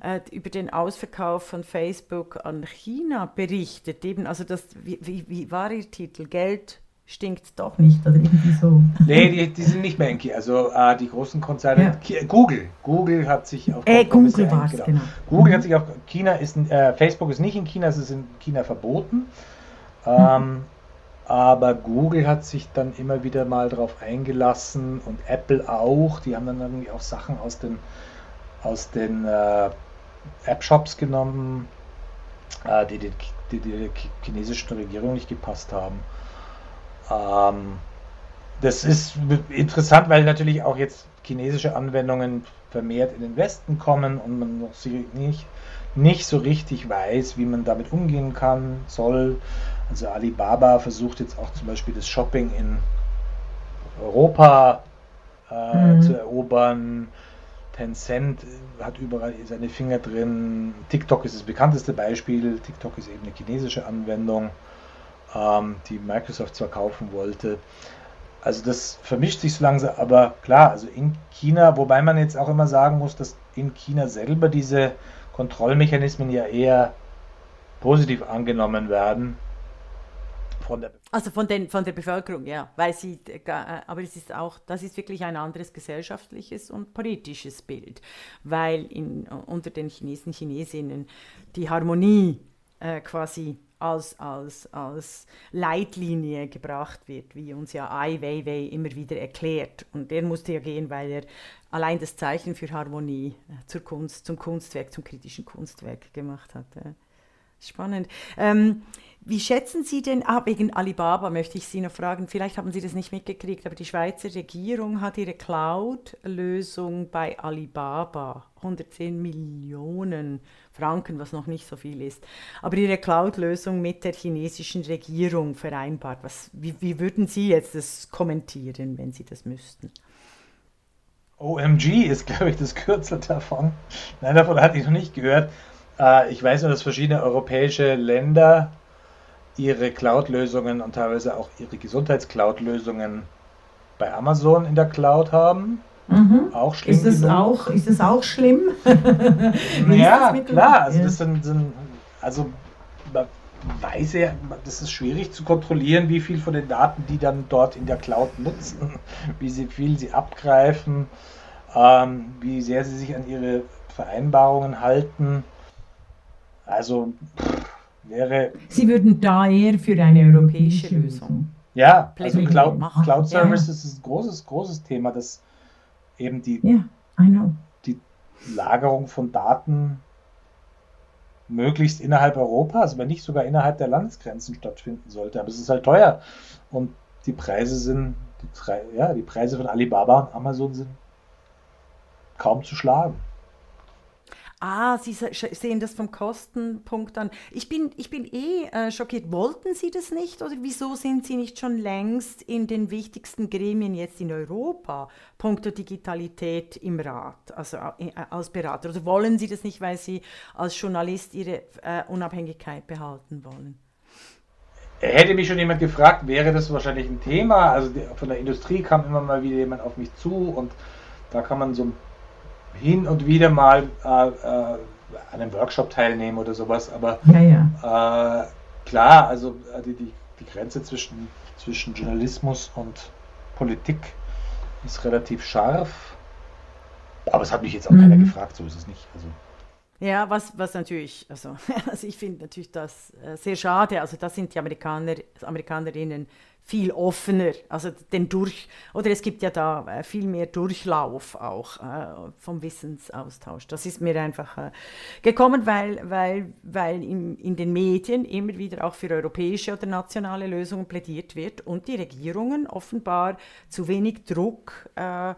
äh, über den Ausverkauf von Facebook an China berichtet. Eben, also das, wie, wie, wie war Ihr Titel? Geld stinkt doch nicht oder irgendwie so. Nee, die, die sind nicht mehr in China. Also äh, die großen Konzerne, ja. Google, Google hat sich auf äh, Google war genau. genau. Google mhm. hat sich auf China ist äh, Facebook ist nicht in China, es ist in China verboten. Ähm, aber Google hat sich dann immer wieder mal darauf eingelassen und Apple auch. Die haben dann irgendwie auch Sachen aus den, aus den äh, App-Shops genommen, äh, die, die, die, die der chinesischen Regierung nicht gepasst haben. Ähm, das ist interessant, weil natürlich auch jetzt chinesische Anwendungen vermehrt in den Westen kommen und man noch nicht, nicht so richtig weiß, wie man damit umgehen kann, soll. Also Alibaba versucht jetzt auch zum Beispiel das Shopping in Europa äh, mhm. zu erobern. Tencent hat überall seine Finger drin. TikTok ist das bekannteste Beispiel. TikTok ist eben eine chinesische Anwendung, ähm, die Microsoft zwar kaufen wollte. Also das vermischt sich so langsam, aber klar, also in China, wobei man jetzt auch immer sagen muss, dass in China selber diese Kontrollmechanismen ja eher positiv angenommen werden. Von der also von, den, von der Bevölkerung, ja, weil sie, äh, aber es ist auch, das ist wirklich ein anderes gesellschaftliches und politisches Bild, weil in, unter den Chinesen, Chinesinnen die Harmonie äh, quasi als, als, als Leitlinie gebracht wird, wie uns ja Ai Weiwei immer wieder erklärt. Und er musste ja gehen, weil er allein das Zeichen für Harmonie äh, zur Kunst, zum Kunstwerk, zum kritischen Kunstwerk gemacht hat. Spannend. Ähm, wie schätzen Sie denn, ah, wegen Alibaba möchte ich Sie noch fragen, vielleicht haben Sie das nicht mitgekriegt, aber die Schweizer Regierung hat ihre Cloud-Lösung bei Alibaba, 110 Millionen Franken, was noch nicht so viel ist, aber ihre Cloud-Lösung mit der chinesischen Regierung vereinbart. Was, wie, wie würden Sie jetzt das kommentieren, wenn Sie das müssten? OMG ist, glaube ich, das Kürzel davon. Nein, davon hatte ich noch nicht gehört. Äh, ich weiß nur, dass verschiedene europäische Länder ihre Cloud-Lösungen und teilweise auch ihre Gesundheits-Cloud-Lösungen bei Amazon in der Cloud haben. Mhm. Auch schlimm. Ist es auch, ist es auch schlimm? ja, klar. Also, das sind, sind, also man weiß ja, das ist schwierig zu kontrollieren, wie viel von den Daten die dann dort in der Cloud nutzen, wie sie, viel sie abgreifen, ähm, wie sehr sie sich an ihre Vereinbarungen halten. Also pff, wäre. Sie würden da eher für eine europäische Lösung. Ja, also Cloud, Cloud Services ja. ist ein großes, großes Thema, das eben die, yeah, die Lagerung von Daten möglichst innerhalb Europas, wenn nicht sogar innerhalb der Landesgrenzen stattfinden sollte. Aber es ist halt teuer und die Preise sind, die, ja, die Preise von Alibaba und Amazon sind kaum zu schlagen. Ah, Sie sehen das vom Kostenpunkt an. Ich bin, ich bin eh äh, schockiert. Wollten Sie das nicht oder wieso sind Sie nicht schon längst in den wichtigsten Gremien jetzt in Europa, punkto Digitalität im Rat, also äh, als Berater? Oder wollen Sie das nicht, weil Sie als Journalist Ihre äh, Unabhängigkeit behalten wollen? Hätte mich schon jemand gefragt, wäre das wahrscheinlich ein Thema. Also von der Industrie kam immer mal wieder jemand auf mich zu und da kann man so ein hin und wieder mal äh, äh, an einem Workshop teilnehmen oder sowas, aber ja, ja. Äh, klar, also äh, die, die, die Grenze zwischen, zwischen Journalismus und Politik ist relativ scharf. Aber es hat mich jetzt auch mhm. keiner gefragt, so ist es nicht. Also. Ja, was, was natürlich, also, also ich finde natürlich das äh, sehr schade. Also da sind die Amerikaner, Amerikanerinnen viel offener, also den durch, oder es gibt ja da äh, viel mehr Durchlauf auch äh, vom Wissensaustausch. Das ist mir einfach äh, gekommen, weil, weil, weil im, in den Medien immer wieder auch für europäische oder nationale Lösungen plädiert wird und die Regierungen offenbar zu wenig Druck äh,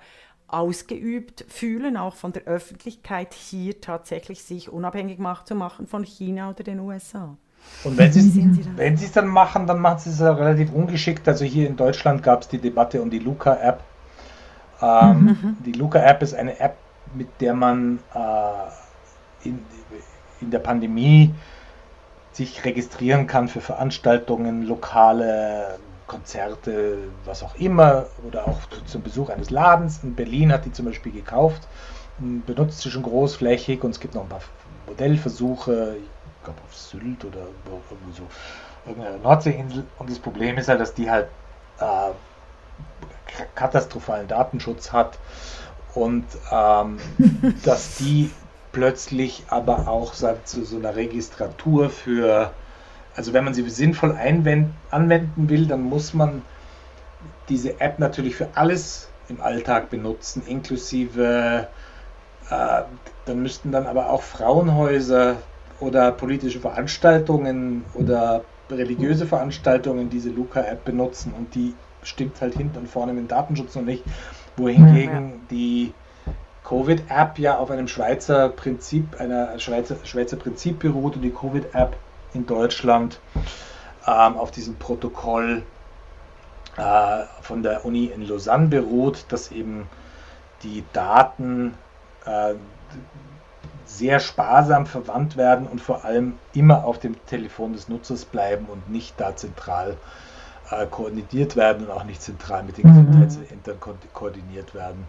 ausgeübt fühlen, auch von der Öffentlichkeit hier tatsächlich sich unabhängig macht, zu machen von China oder den USA. Und wenn sie wenn es dann machen, dann machen sie es ja relativ ungeschickt. Also hier in Deutschland gab es die Debatte um die Luca-App. Ähm, mhm. Die Luca-App ist eine App, mit der man äh, in, in der Pandemie sich registrieren kann für Veranstaltungen, lokale Konzerte, was auch immer, oder auch zum Besuch eines Ladens. In Berlin hat die zum Beispiel gekauft, benutzt sie schon großflächig und es gibt noch ein paar Modellversuche glaube auf Sylt oder irgendwo so, irgendeine Nordseeinsel. Und das Problem ist halt, dass die halt äh, katastrophalen Datenschutz hat und ähm, dass die plötzlich aber auch sagt, zu so einer Registratur für, also wenn man sie sinnvoll anwenden will, dann muss man diese App natürlich für alles im Alltag benutzen, inklusive, äh, dann müssten dann aber auch Frauenhäuser oder politische Veranstaltungen oder religiöse Veranstaltungen diese Luca-App benutzen und die stimmt halt hinten und vorne mit dem Datenschutz noch nicht. Wohingegen die Covid-App ja auf einem Schweizer Prinzip, einer Schweizer, Schweizer Prinzip beruht und die Covid-App in Deutschland ähm, auf diesem Protokoll äh, von der Uni in Lausanne beruht, dass eben die Daten äh, sehr sparsam verwandt werden und vor allem immer auf dem Telefon des Nutzers bleiben und nicht da zentral äh, koordiniert werden und auch nicht zentral mit den mhm. Gesundheitsämtern ko koordiniert werden.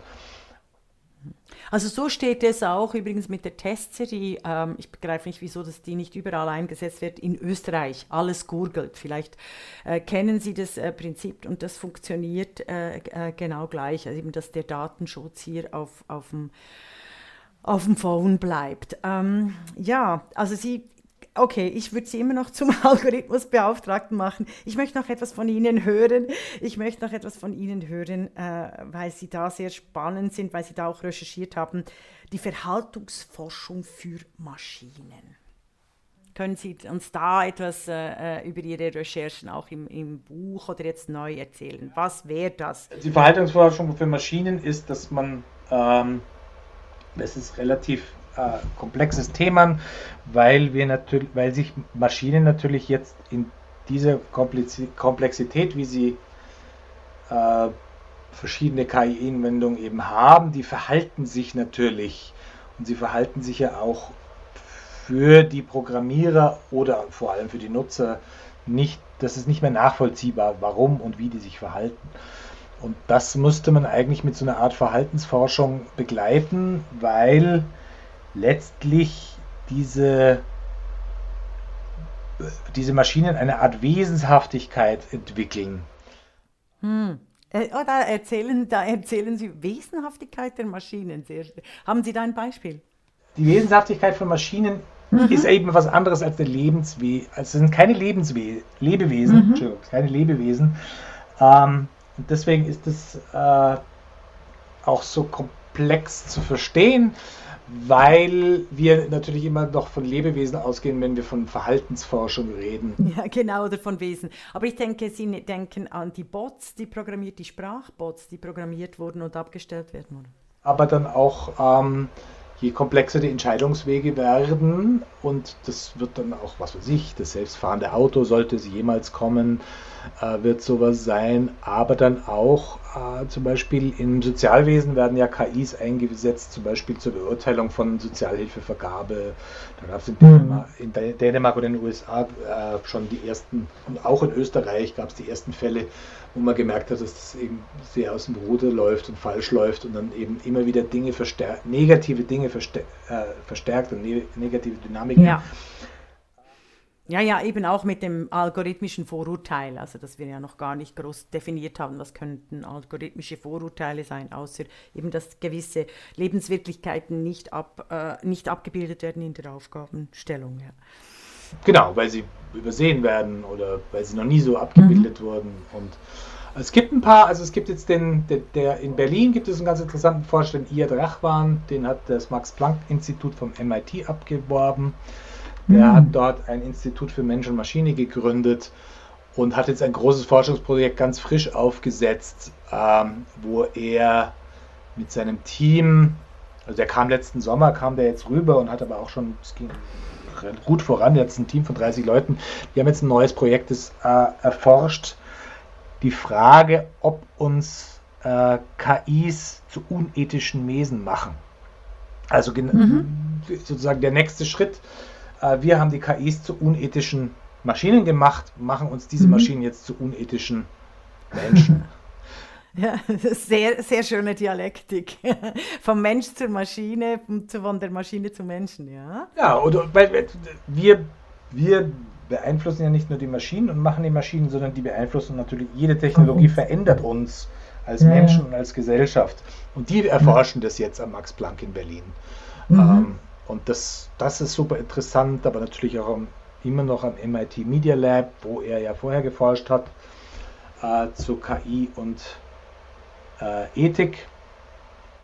Also so steht es auch übrigens mit der Testserie. Ähm, ich begreife nicht, wieso das die nicht überall eingesetzt wird. In Österreich alles gurgelt. Vielleicht äh, kennen Sie das äh, Prinzip und das funktioniert äh, äh genau gleich. Also eben, dass der Datenschutz hier auf, auf dem auf dem Phone bleibt. Ähm, ja, also Sie, okay, ich würde Sie immer noch zum Algorithmusbeauftragten machen. Ich möchte noch etwas von Ihnen hören. Ich möchte noch etwas von Ihnen hören, äh, weil Sie da sehr spannend sind, weil Sie da auch recherchiert haben. Die Verhaltungsforschung für Maschinen. Können Sie uns da etwas äh, äh über Ihre Recherchen auch im, im Buch oder jetzt neu erzählen? Was wäre das? Die Verhaltensforschung für Maschinen ist, dass man ähm, es ist relativ äh, komplexes Thema, weil wir weil sich Maschinen natürlich jetzt in dieser Komplexität, wie sie äh, verschiedene KI-Anwendungen eben haben, die verhalten sich natürlich und sie verhalten sich ja auch für die Programmierer oder vor allem für die Nutzer nicht, das ist nicht mehr nachvollziehbar, warum und wie die sich verhalten. Und das müsste man eigentlich mit so einer Art Verhaltensforschung begleiten, weil letztlich diese, diese Maschinen eine Art Wesenshaftigkeit entwickeln. Hm. Äh, oh, da, erzählen, da erzählen Sie Wesenhaftigkeit der Maschinen. Haben Sie da ein Beispiel? Die Wesenhaftigkeit von Maschinen mhm. ist eben was anderes als der Lebenswesen. Also es sind keine Lebenswe Lebewesen, mhm. keine Lebewesen. Ähm, und deswegen ist es äh, auch so komplex zu verstehen, weil wir natürlich immer noch von Lebewesen ausgehen, wenn wir von Verhaltensforschung reden. Ja, genau, oder von Wesen. Aber ich denke, Sie denken an die Bots, die programmiert, die Sprachbots, die programmiert wurden und abgestellt werden. Oder? Aber dann auch, ähm, je komplexer die Entscheidungswege werden, und das wird dann auch, was weiß ich, das selbstfahrende Auto sollte es jemals kommen, äh, wird sowas sein, aber dann auch äh, zum Beispiel im Sozialwesen werden ja KIs eingesetzt, zum Beispiel zur Beurteilung von Sozialhilfevergabe. Da gab es in, Dänemark, in Dänemark und in den USA äh, schon die ersten, und auch in Österreich gab es die ersten Fälle, wo man gemerkt hat, dass das eben sehr aus dem Ruder läuft und falsch läuft und dann eben immer wieder Dinge verstärkt, negative Dinge verstärkt, äh, verstärkt und ne negative Dynamiken ja. Ja, ja, eben auch mit dem algorithmischen Vorurteil, also dass wir ja noch gar nicht groß definiert haben, was könnten algorithmische Vorurteile sein, außer eben, dass gewisse Lebenswirklichkeiten nicht, ab, äh, nicht abgebildet werden in der Aufgabenstellung. Ja. Genau, weil sie übersehen werden oder weil sie noch nie so abgebildet mhm. wurden. Und es gibt ein paar, also es gibt jetzt den, der, der in Berlin gibt es einen ganz interessanten Forscher, den Iad Rachwan, den hat das Max-Planck-Institut vom MIT abgeworben. Der mhm. hat dort ein Institut für Mensch und Maschine gegründet und hat jetzt ein großes Forschungsprojekt ganz frisch aufgesetzt, ähm, wo er mit seinem Team, also der kam letzten Sommer, kam der jetzt rüber und hat aber auch schon, es ging gut voran, jetzt ein Team von 30 Leuten, die haben jetzt ein neues Projekt das, äh, erforscht, die Frage, ob uns äh, KIs zu unethischen Wesen machen. Also mhm. sozusagen der nächste Schritt wir haben die KIs zu unethischen Maschinen gemacht, machen uns diese mhm. Maschinen jetzt zu unethischen Menschen. Ja, sehr, sehr schöne Dialektik. Vom Mensch zur Maschine, von der Maschine zum Menschen, ja. Ja, oder weil wir, wir beeinflussen ja nicht nur die Maschinen und machen die Maschinen, sondern die beeinflussen natürlich, jede Technologie mhm. verändert uns als Menschen und als Gesellschaft. Und die erforschen das jetzt am Max Planck in Berlin. Mhm. Ähm, und das, das ist super interessant, aber natürlich auch immer noch am MIT Media Lab, wo er ja vorher geforscht hat, äh, zu KI und äh, Ethik.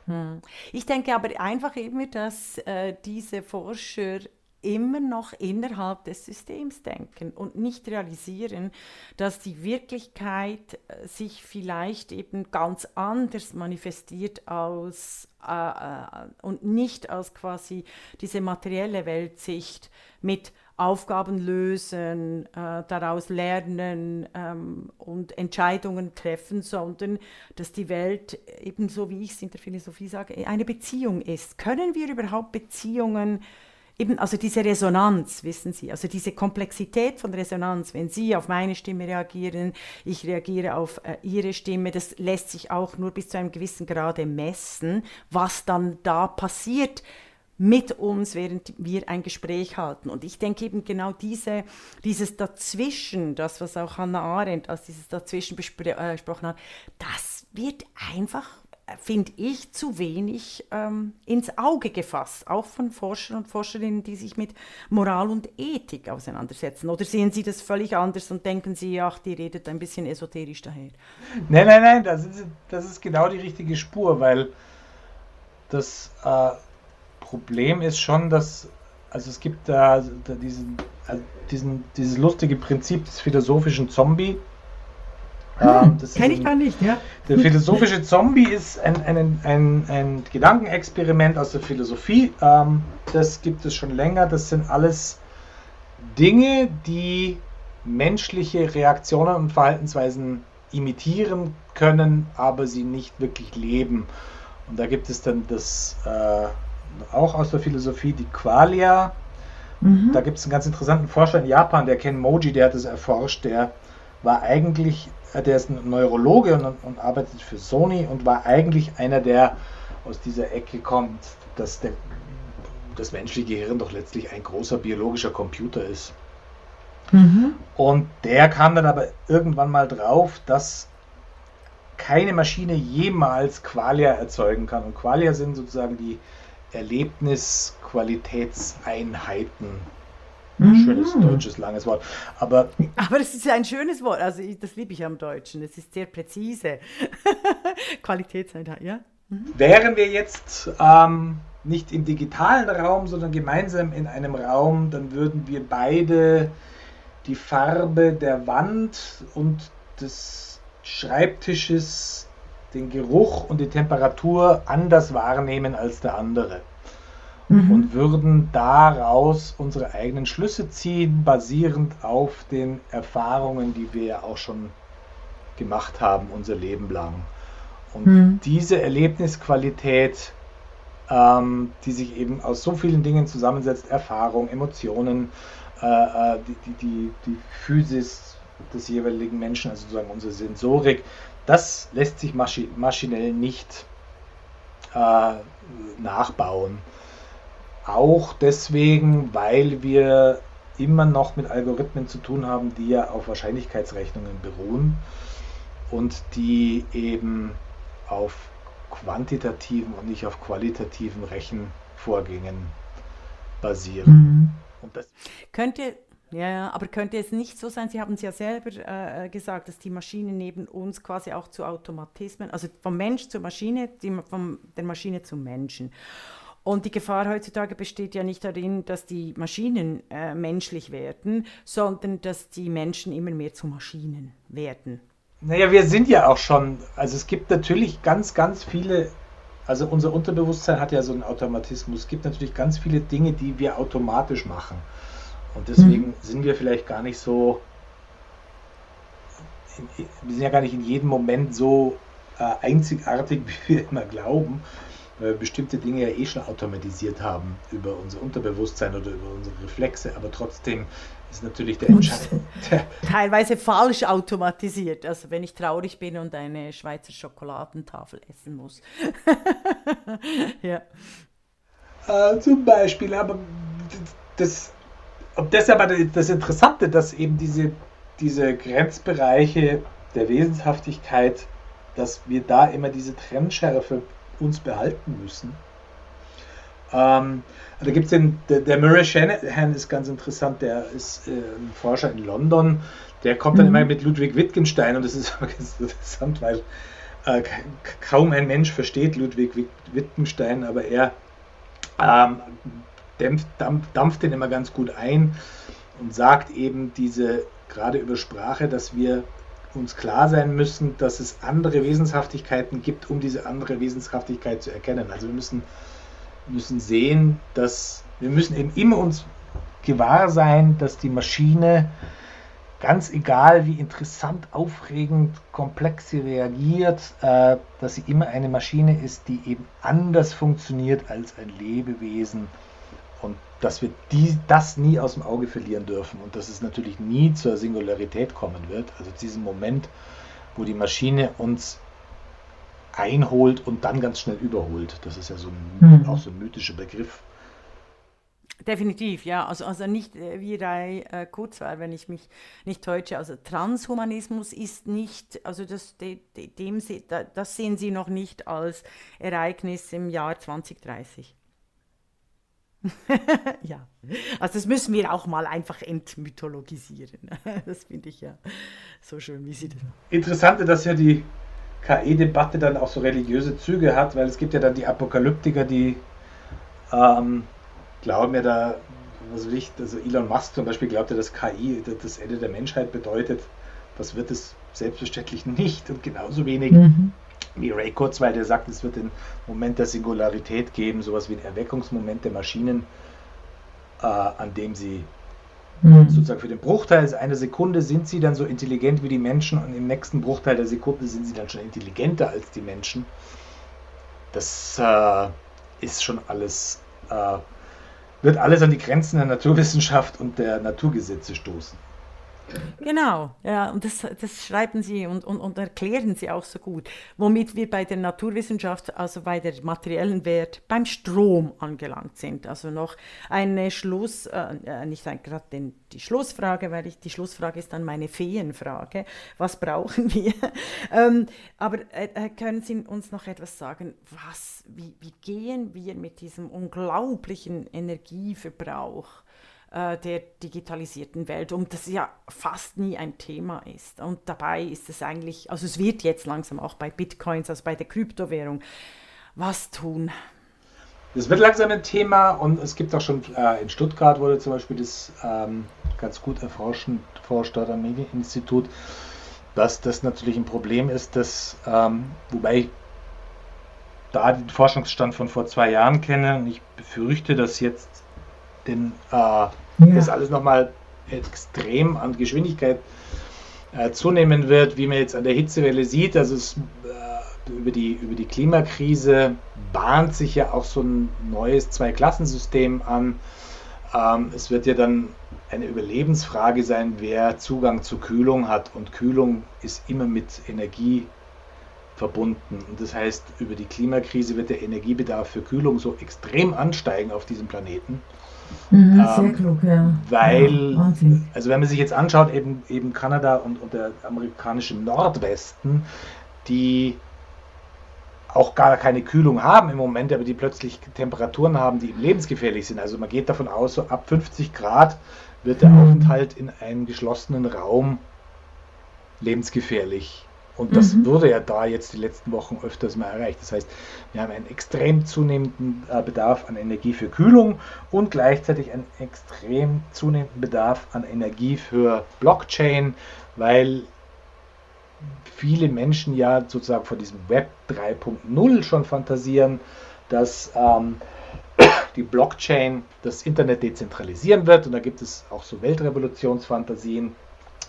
Hm. Ich denke aber einfach immer, dass äh, diese Forscher immer noch innerhalb des Systems denken und nicht realisieren, dass die Wirklichkeit äh, sich vielleicht eben ganz anders manifestiert aus äh, äh, und nicht als quasi diese materielle Weltsicht mit Aufgaben lösen, äh, daraus lernen ähm, und Entscheidungen treffen, sondern dass die Welt ebenso wie ich es in der Philosophie sage, eine Beziehung ist. Können wir überhaupt Beziehungen eben, also diese Resonanz, wissen Sie, also diese Komplexität von Resonanz, wenn Sie auf meine Stimme reagieren, ich reagiere auf äh, Ihre Stimme, das lässt sich auch nur bis zu einem gewissen Grade messen, was dann da passiert mit uns, während wir ein Gespräch halten. Und ich denke eben genau diese, dieses Dazwischen, das, was auch Hannah Arendt als dieses Dazwischen äh, besprochen hat, das wird einfach finde ich, zu wenig ähm, ins Auge gefasst, auch von Forschern und Forscherinnen, die sich mit Moral und Ethik auseinandersetzen. Oder sehen Sie das völlig anders und denken Sie, ach, die redet ein bisschen esoterisch daher? Nein, nein, nein, das ist, das ist genau die richtige Spur, weil das äh, Problem ist schon, dass, also es gibt da, da diesen, also diesen, dieses lustige Prinzip des philosophischen Zombie, ähm, Kenne ich gar nicht, ja. Der philosophische Zombie ist ein, ein, ein, ein Gedankenexperiment aus der Philosophie. Ähm, das gibt es schon länger. Das sind alles Dinge, die menschliche Reaktionen und Verhaltensweisen imitieren können, aber sie nicht wirklich leben. Und da gibt es dann das äh, auch aus der Philosophie die Qualia. Mhm. Da gibt es einen ganz interessanten Forscher in Japan, der Ken Moji, der hat das erforscht, der war eigentlich der ist ein Neurologe und, und, arbeitet für Sony und war eigentlich einer, der aus dieser Ecke kommt, dass der, das menschliche Gehirn doch letztlich ein großer biologischer Computer ist. Mhm. Und der kam dann aber irgendwann mal drauf, dass keine Maschine jemals Qualia erzeugen kann. Und Qualia sind sozusagen die Erlebnisqualitätseinheiten Mhm. Schönes deutsches langes Wort. Aber, Aber es ist ja ein schönes Wort. Also ich, das liebe ich am Deutschen. Es ist sehr präzise. Qualitätseinheit, ja. Mhm. Wären wir jetzt ähm, nicht im digitalen Raum, sondern gemeinsam in einem Raum, dann würden wir beide die Farbe der Wand und des Schreibtisches, den Geruch und die Temperatur anders wahrnehmen als der andere mhm. und würden daraus unsere eigenen Schlüsse ziehen, basierend auf den Erfahrungen, die wir ja auch schon gemacht haben, unser Leben lang. Und mhm. diese Erlebnisqualität, ähm, die sich eben aus so vielen Dingen zusammensetzt, Erfahrung, Emotionen, äh, äh die, die, die, die Physis des jeweiligen Menschen, also sozusagen unsere Sensorik, das lässt sich maschi maschinell nicht äh, nachbauen. Auch deswegen, weil wir immer noch mit Algorithmen zu tun haben, die ja auf Wahrscheinlichkeitsrechnungen beruhen und die eben auf quantitativen und nicht auf qualitativen Rechenvorgängen basieren. Mhm. Und das könnte ja, aber könnte es nicht so sein, Sie haben es ja selber äh, gesagt, dass die Maschine neben uns quasi auch zu Automatismen, also vom Mensch zur Maschine, die, von der Maschine zum Menschen. Und die Gefahr heutzutage besteht ja nicht darin, dass die Maschinen äh, menschlich werden, sondern dass die Menschen immer mehr zu Maschinen werden. Naja, wir sind ja auch schon, also es gibt natürlich ganz, ganz viele, also unser Unterbewusstsein hat ja so einen Automatismus. Es gibt natürlich ganz viele Dinge, die wir automatisch machen. Und deswegen mhm. sind wir vielleicht gar nicht so, wir sind ja gar nicht in jedem Moment so äh, einzigartig, wie wir immer glauben bestimmte Dinge ja eh schon automatisiert haben über unser Unterbewusstsein oder über unsere Reflexe, aber trotzdem ist natürlich der Entscheidung. Teilweise falsch automatisiert. Also wenn ich traurig bin und eine Schweizer Schokoladentafel essen muss. ja. Äh, zum Beispiel, aber das, das ist aber das Interessante, dass eben diese, diese Grenzbereiche der Wesenshaftigkeit, dass wir da immer diese Trennschärfe uns behalten müssen. Ähm, da gibt es den, der, der, Murray Shanahan ist ganz interessant, der ist äh, ein Forscher in London, der kommt dann mhm. immer mit Ludwig Wittgenstein und das ist ganz interessant, weil äh, kaum ein Mensch versteht Ludwig Wittgenstein, aber er ähm, dämpft, dampft, dampft den immer ganz gut ein und sagt eben diese, gerade über Sprache, dass wir uns klar sein müssen, dass es andere Wesenshaftigkeiten gibt, um diese andere Wesenshaftigkeit zu erkennen. Also wir müssen, müssen sehen, dass wir müssen eben immer uns gewahr sein, dass die Maschine, ganz egal wie interessant, aufregend, komplex sie reagiert, äh, dass sie immer eine Maschine ist, die eben anders funktioniert als ein Lebewesen und dass wir die, das nie aus dem Auge verlieren dürfen und dass es natürlich nie zur Singularität kommen wird, also diesen Moment, wo die Maschine uns einholt und dann ganz schnell überholt. Das ist ja so ein, mhm. auch so ein mythischer Begriff. Definitiv, ja. Also, also nicht äh, wie Rai äh, Kurzweil, wenn ich mich nicht täusche. Also Transhumanismus ist nicht, also das, de, de, dem, das sehen Sie noch nicht als Ereignis im Jahr 2030. ja, also das müssen wir auch mal einfach entmythologisieren. das finde ich ja so schön, wie Sie das. Interessante, dass ja die KI-Debatte dann auch so religiöse Züge hat, weil es gibt ja dann die Apokalyptiker, die ähm, glauben ja da, was will ich, also Elon Musk zum Beispiel glaubt ja, dass KI das Ende der Menschheit bedeutet. Das wird es selbstverständlich nicht und genauso wenig. Mhm wie Ray Kurzweil, der sagt, es wird den Moment der Singularität geben, sowas wie ein Erweckungsmoment der Maschinen, äh, an dem sie mhm. sozusagen für den Bruchteil einer Sekunde sind sie dann so intelligent wie die Menschen und im nächsten Bruchteil der Sekunde sind sie dann schon intelligenter als die Menschen. Das äh, ist schon alles, äh, wird alles an die Grenzen der Naturwissenschaft und der Naturgesetze stoßen. Genau, ja, und das, das schreiben Sie und, und, und erklären Sie auch so gut, womit wir bei der Naturwissenschaft, also bei der materiellen Wert, beim Strom angelangt sind. Also noch eine Schluss, äh, äh nicht gerade die Schlussfrage, weil ich, die Schlussfrage ist dann meine Feenfrage. Was brauchen wir? ähm, aber äh, äh, können Sie uns noch etwas sagen, was, wie, wie gehen wir mit diesem unglaublichen Energieverbrauch? Äh, der digitalisierten Welt und das ja fast nie ein Thema ist. Und dabei ist es eigentlich, also es wird jetzt langsam auch bei Bitcoins, also bei der Kryptowährung, was tun. Es wird langsam ein Thema und es gibt auch schon äh, in Stuttgart wurde zum Beispiel das ähm, ganz gut erforscht, erforscht am Medieninstitut, dass das natürlich ein Problem ist, dass, ähm, wobei da den Forschungsstand von vor zwei Jahren kenne und ich befürchte, dass jetzt denn äh, ja. das alles nochmal extrem an Geschwindigkeit äh, zunehmen wird, wie man jetzt an der Hitzewelle sieht. Also es äh, über die, über die Klimakrise bahnt sich ja auch so ein neues Zweiklassensystem an. Ähm, es wird ja dann eine Überlebensfrage sein, wer Zugang zu Kühlung hat. Und Kühlung ist immer mit Energie verbunden. Und das heißt, über die Klimakrise wird der Energiebedarf für Kühlung so extrem ansteigen auf diesem Planeten. Mhm, sehr ähm, klug, ja. Weil, ja, also wenn man sich jetzt anschaut, eben, eben Kanada und, und der amerikanische Nordwesten, die auch gar keine Kühlung haben im Moment, aber die plötzlich Temperaturen haben, die lebensgefährlich sind. Also man geht davon aus, so ab 50 Grad wird der mhm. Aufenthalt in einem geschlossenen Raum lebensgefährlich. Und das mhm. wurde ja da jetzt die letzten Wochen öfters mal erreicht. Das heißt, wir haben einen extrem zunehmenden äh, Bedarf an Energie für Kühlung und gleichzeitig einen extrem zunehmenden Bedarf an Energie für Blockchain, weil viele Menschen ja sozusagen von diesem Web 3.0 schon fantasieren, dass ähm, die Blockchain das Internet dezentralisieren wird. Und da gibt es auch so Weltrevolutionsfantasien.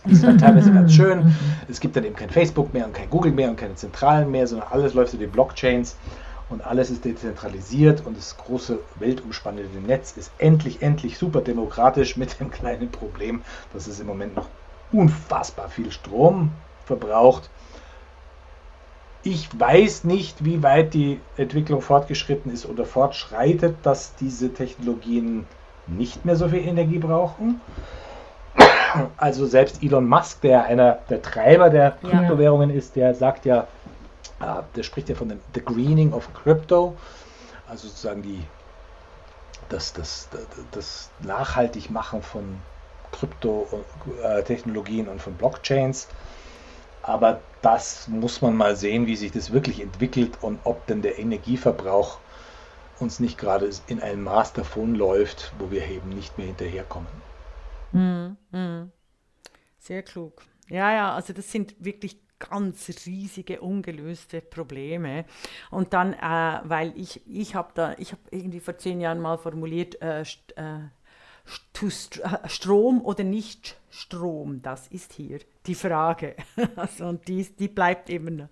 Die sind dann teilweise ganz schön. Es gibt dann eben kein Facebook mehr und kein Google mehr und keine Zentralen mehr, sondern alles läuft über die Blockchains und alles ist dezentralisiert und das große weltumspannende Netz ist endlich, endlich super demokratisch mit dem kleinen Problem, dass es im Moment noch unfassbar viel Strom verbraucht. Ich weiß nicht, wie weit die Entwicklung fortgeschritten ist oder fortschreitet, dass diese Technologien nicht mehr so viel Energie brauchen. Also selbst Elon Musk, der einer der Treiber der Kryptowährungen ist, der sagt ja, äh, der spricht ja von dem The Greening of Crypto, also sozusagen die, das, das, das, das Nachhaltigmachen von Kryptotechnologien und von Blockchains. Aber das muss man mal sehen, wie sich das wirklich entwickelt und ob denn der Energieverbrauch uns nicht gerade in einem Maß davonläuft, wo wir eben nicht mehr hinterherkommen. Mm, mm. Sehr klug. Ja, ja, also das sind wirklich ganz riesige ungelöste Probleme. Und dann, äh, weil ich, ich habe da, ich habe irgendwie vor zehn Jahren mal formuliert, äh, äh, äh, Strom oder nicht Strom, das ist hier die Frage. Also, und die, die bleibt immer noch.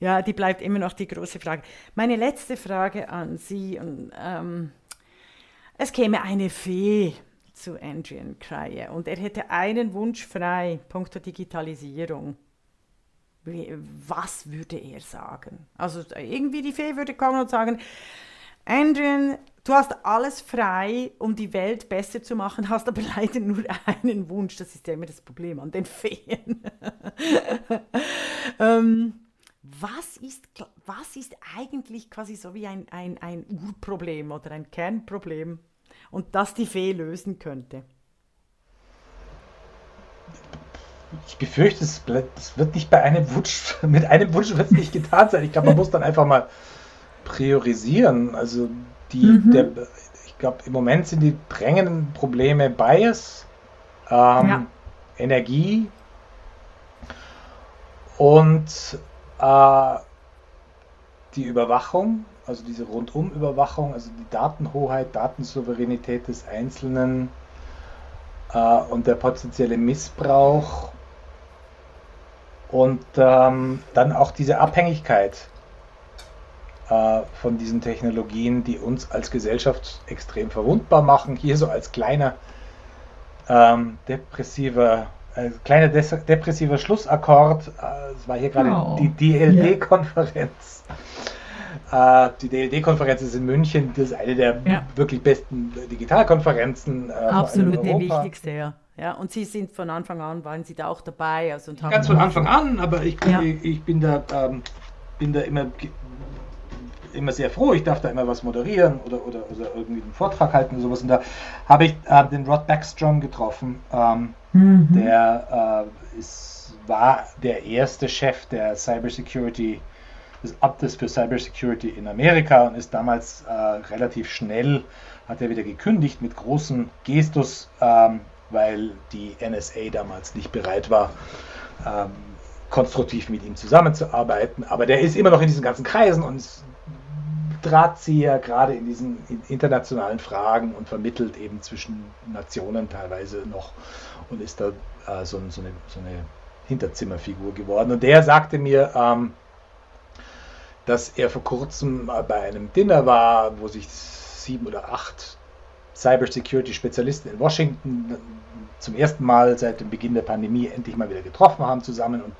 Ja, die bleibt immer noch die große Frage. Meine letzte Frage an Sie. Ähm, es käme eine Fee zu Adrian Kreie und er hätte einen Wunsch frei, punkto Digitalisierung. Was würde er sagen? Also irgendwie die Fee würde kommen und sagen, Adrian, du hast alles frei, um die Welt besser zu machen, hast aber leider nur einen Wunsch. Das ist ja immer das Problem an den Feen. ähm, was, ist, was ist eigentlich quasi so wie ein, ein, ein Urproblem oder ein Kernproblem und das die Fee lösen könnte? Ich befürchte, es wird nicht bei einem Wunsch, mit einem Wunsch wird es nicht getan sein. Ich glaube, man muss dann einfach mal priorisieren. Also die, mhm. der, ich glaube, im Moment sind die drängenden Probleme Bias, ähm, ja. Energie und äh, die Überwachung, also diese Rundum-Überwachung, also die Datenhoheit, Datensouveränität des Einzelnen äh, und der potenzielle Missbrauch und ähm, dann auch diese Abhängigkeit äh, von diesen Technologien, die uns als Gesellschaft extrem verwundbar machen. Hier so als kleiner ähm, depressiver, äh, kleiner depressiver Schlussakkord. Äh, es war hier gerade oh. die DLD-Konferenz. Yeah. Äh, die DLD-Konferenz ist in München, das ist eine der ja. wirklich besten Digitalkonferenzen. Äh, Absolut die wichtigste, ja. Ja, und Sie sind von Anfang an, waren Sie da auch dabei? Also und haben Ganz von Anfang an, aber ich, ja. ich, ich bin da ähm, bin da immer immer sehr froh, ich darf da immer was moderieren oder, oder, oder irgendwie einen Vortrag halten oder sowas. Und da habe ich äh, den Rod Backstrom getroffen, ähm, mhm. der äh, ist, war der erste Chef der Cybersecurity, des Amtes für Cybersecurity in Amerika und ist damals äh, relativ schnell, hat er wieder gekündigt mit großen Gestus, ähm, weil die NSA damals nicht bereit war, ähm, konstruktiv mit ihm zusammenzuarbeiten. Aber der ist immer noch in diesen ganzen Kreisen und Drahtzieher gerade in diesen internationalen Fragen und vermittelt eben zwischen Nationen teilweise noch und ist da äh, so, so, eine, so, eine, Hinterzimmerfigur geworden. Und der sagte mir, ähm, dass er vor kurzem bei einem Dinner war, wo sich sieben oder acht Cybersecurity-Spezialisten in Washington zum ersten Mal seit dem Beginn der Pandemie endlich mal wieder getroffen haben zusammen und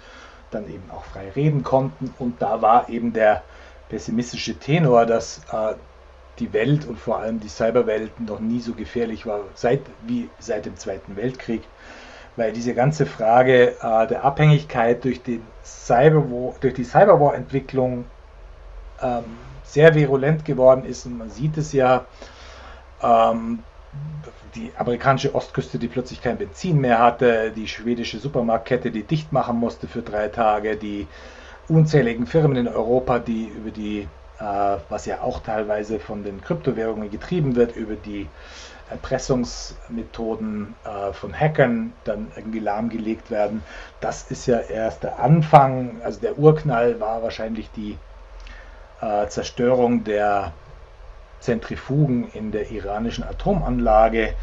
dann eben auch frei reden konnten. Und da war eben der pessimistische Tenor, dass äh, die Welt und vor allem die Cyberwelt noch nie so gefährlich war seit, wie seit dem Zweiten Weltkrieg. Weil diese ganze Frage äh, der Abhängigkeit durch, den Cyberwar, durch die Cyberwar-Entwicklung ähm, sehr virulent geworden ist. Und man sieht es ja, ähm, die amerikanische Ostküste, die plötzlich kein Benzin mehr hatte, die schwedische Supermarktkette, die dicht machen musste für drei Tage, die unzähligen Firmen in Europa, die über die, äh, was ja auch teilweise von den Kryptowährungen getrieben wird, über die Erpressungsmethoden äh, von Hackern dann irgendwie lahmgelegt werden. Das ist ja erst der Anfang, also der Urknall war wahrscheinlich die äh, Zerstörung der Zentrifugen in der iranischen Atomanlage,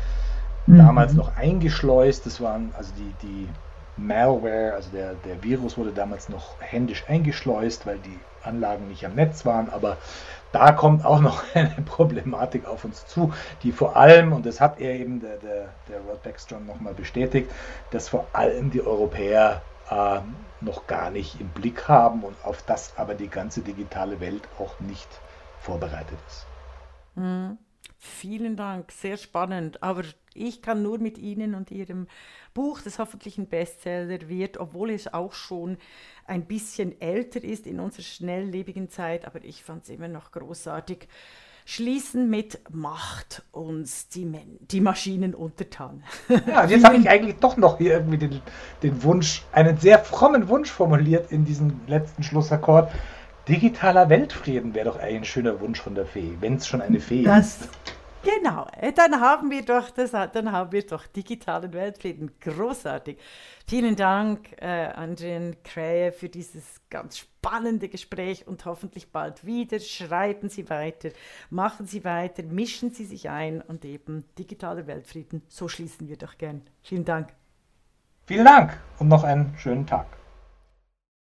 mhm. damals noch eingeschleust. Das waren also die, die Malware, also der, der Virus wurde damals noch händisch eingeschleust, weil die Anlagen nicht am Netz waren, aber da kommt auch noch eine Problematik auf uns zu, die vor allem, und das hat er eben der, der, der Rod Beckstrom nochmal bestätigt, dass vor allem die Europäer äh, noch gar nicht im Blick haben und auf das aber die ganze digitale Welt auch nicht vorbereitet ist. Mhm. Vielen Dank, sehr spannend. Aber ich kann nur mit Ihnen und Ihrem Buch, das hoffentlich ein Bestseller wird, obwohl es auch schon ein bisschen älter ist in unserer schnelllebigen Zeit, aber ich fand es immer noch großartig. Schließen mit Macht uns die, Men die Maschinen untertan. Ja, und jetzt habe ich eigentlich doch noch hier irgendwie den, den Wunsch, einen sehr frommen Wunsch formuliert in diesem letzten Schlussakkord. Digitaler Weltfrieden wäre doch eigentlich ein schöner Wunsch von der Fee, wenn es schon eine Fee das, ist. Genau, äh, dann haben wir doch das, dann haben wir doch digitalen Weltfrieden. Großartig. Vielen Dank, äh, Andrian Krähe, für dieses ganz spannende Gespräch und hoffentlich bald wieder. Schreiben Sie weiter, machen Sie weiter, mischen Sie sich ein und eben digitaler Weltfrieden. So schließen wir doch gern. Vielen Dank. Vielen Dank und noch einen schönen Tag.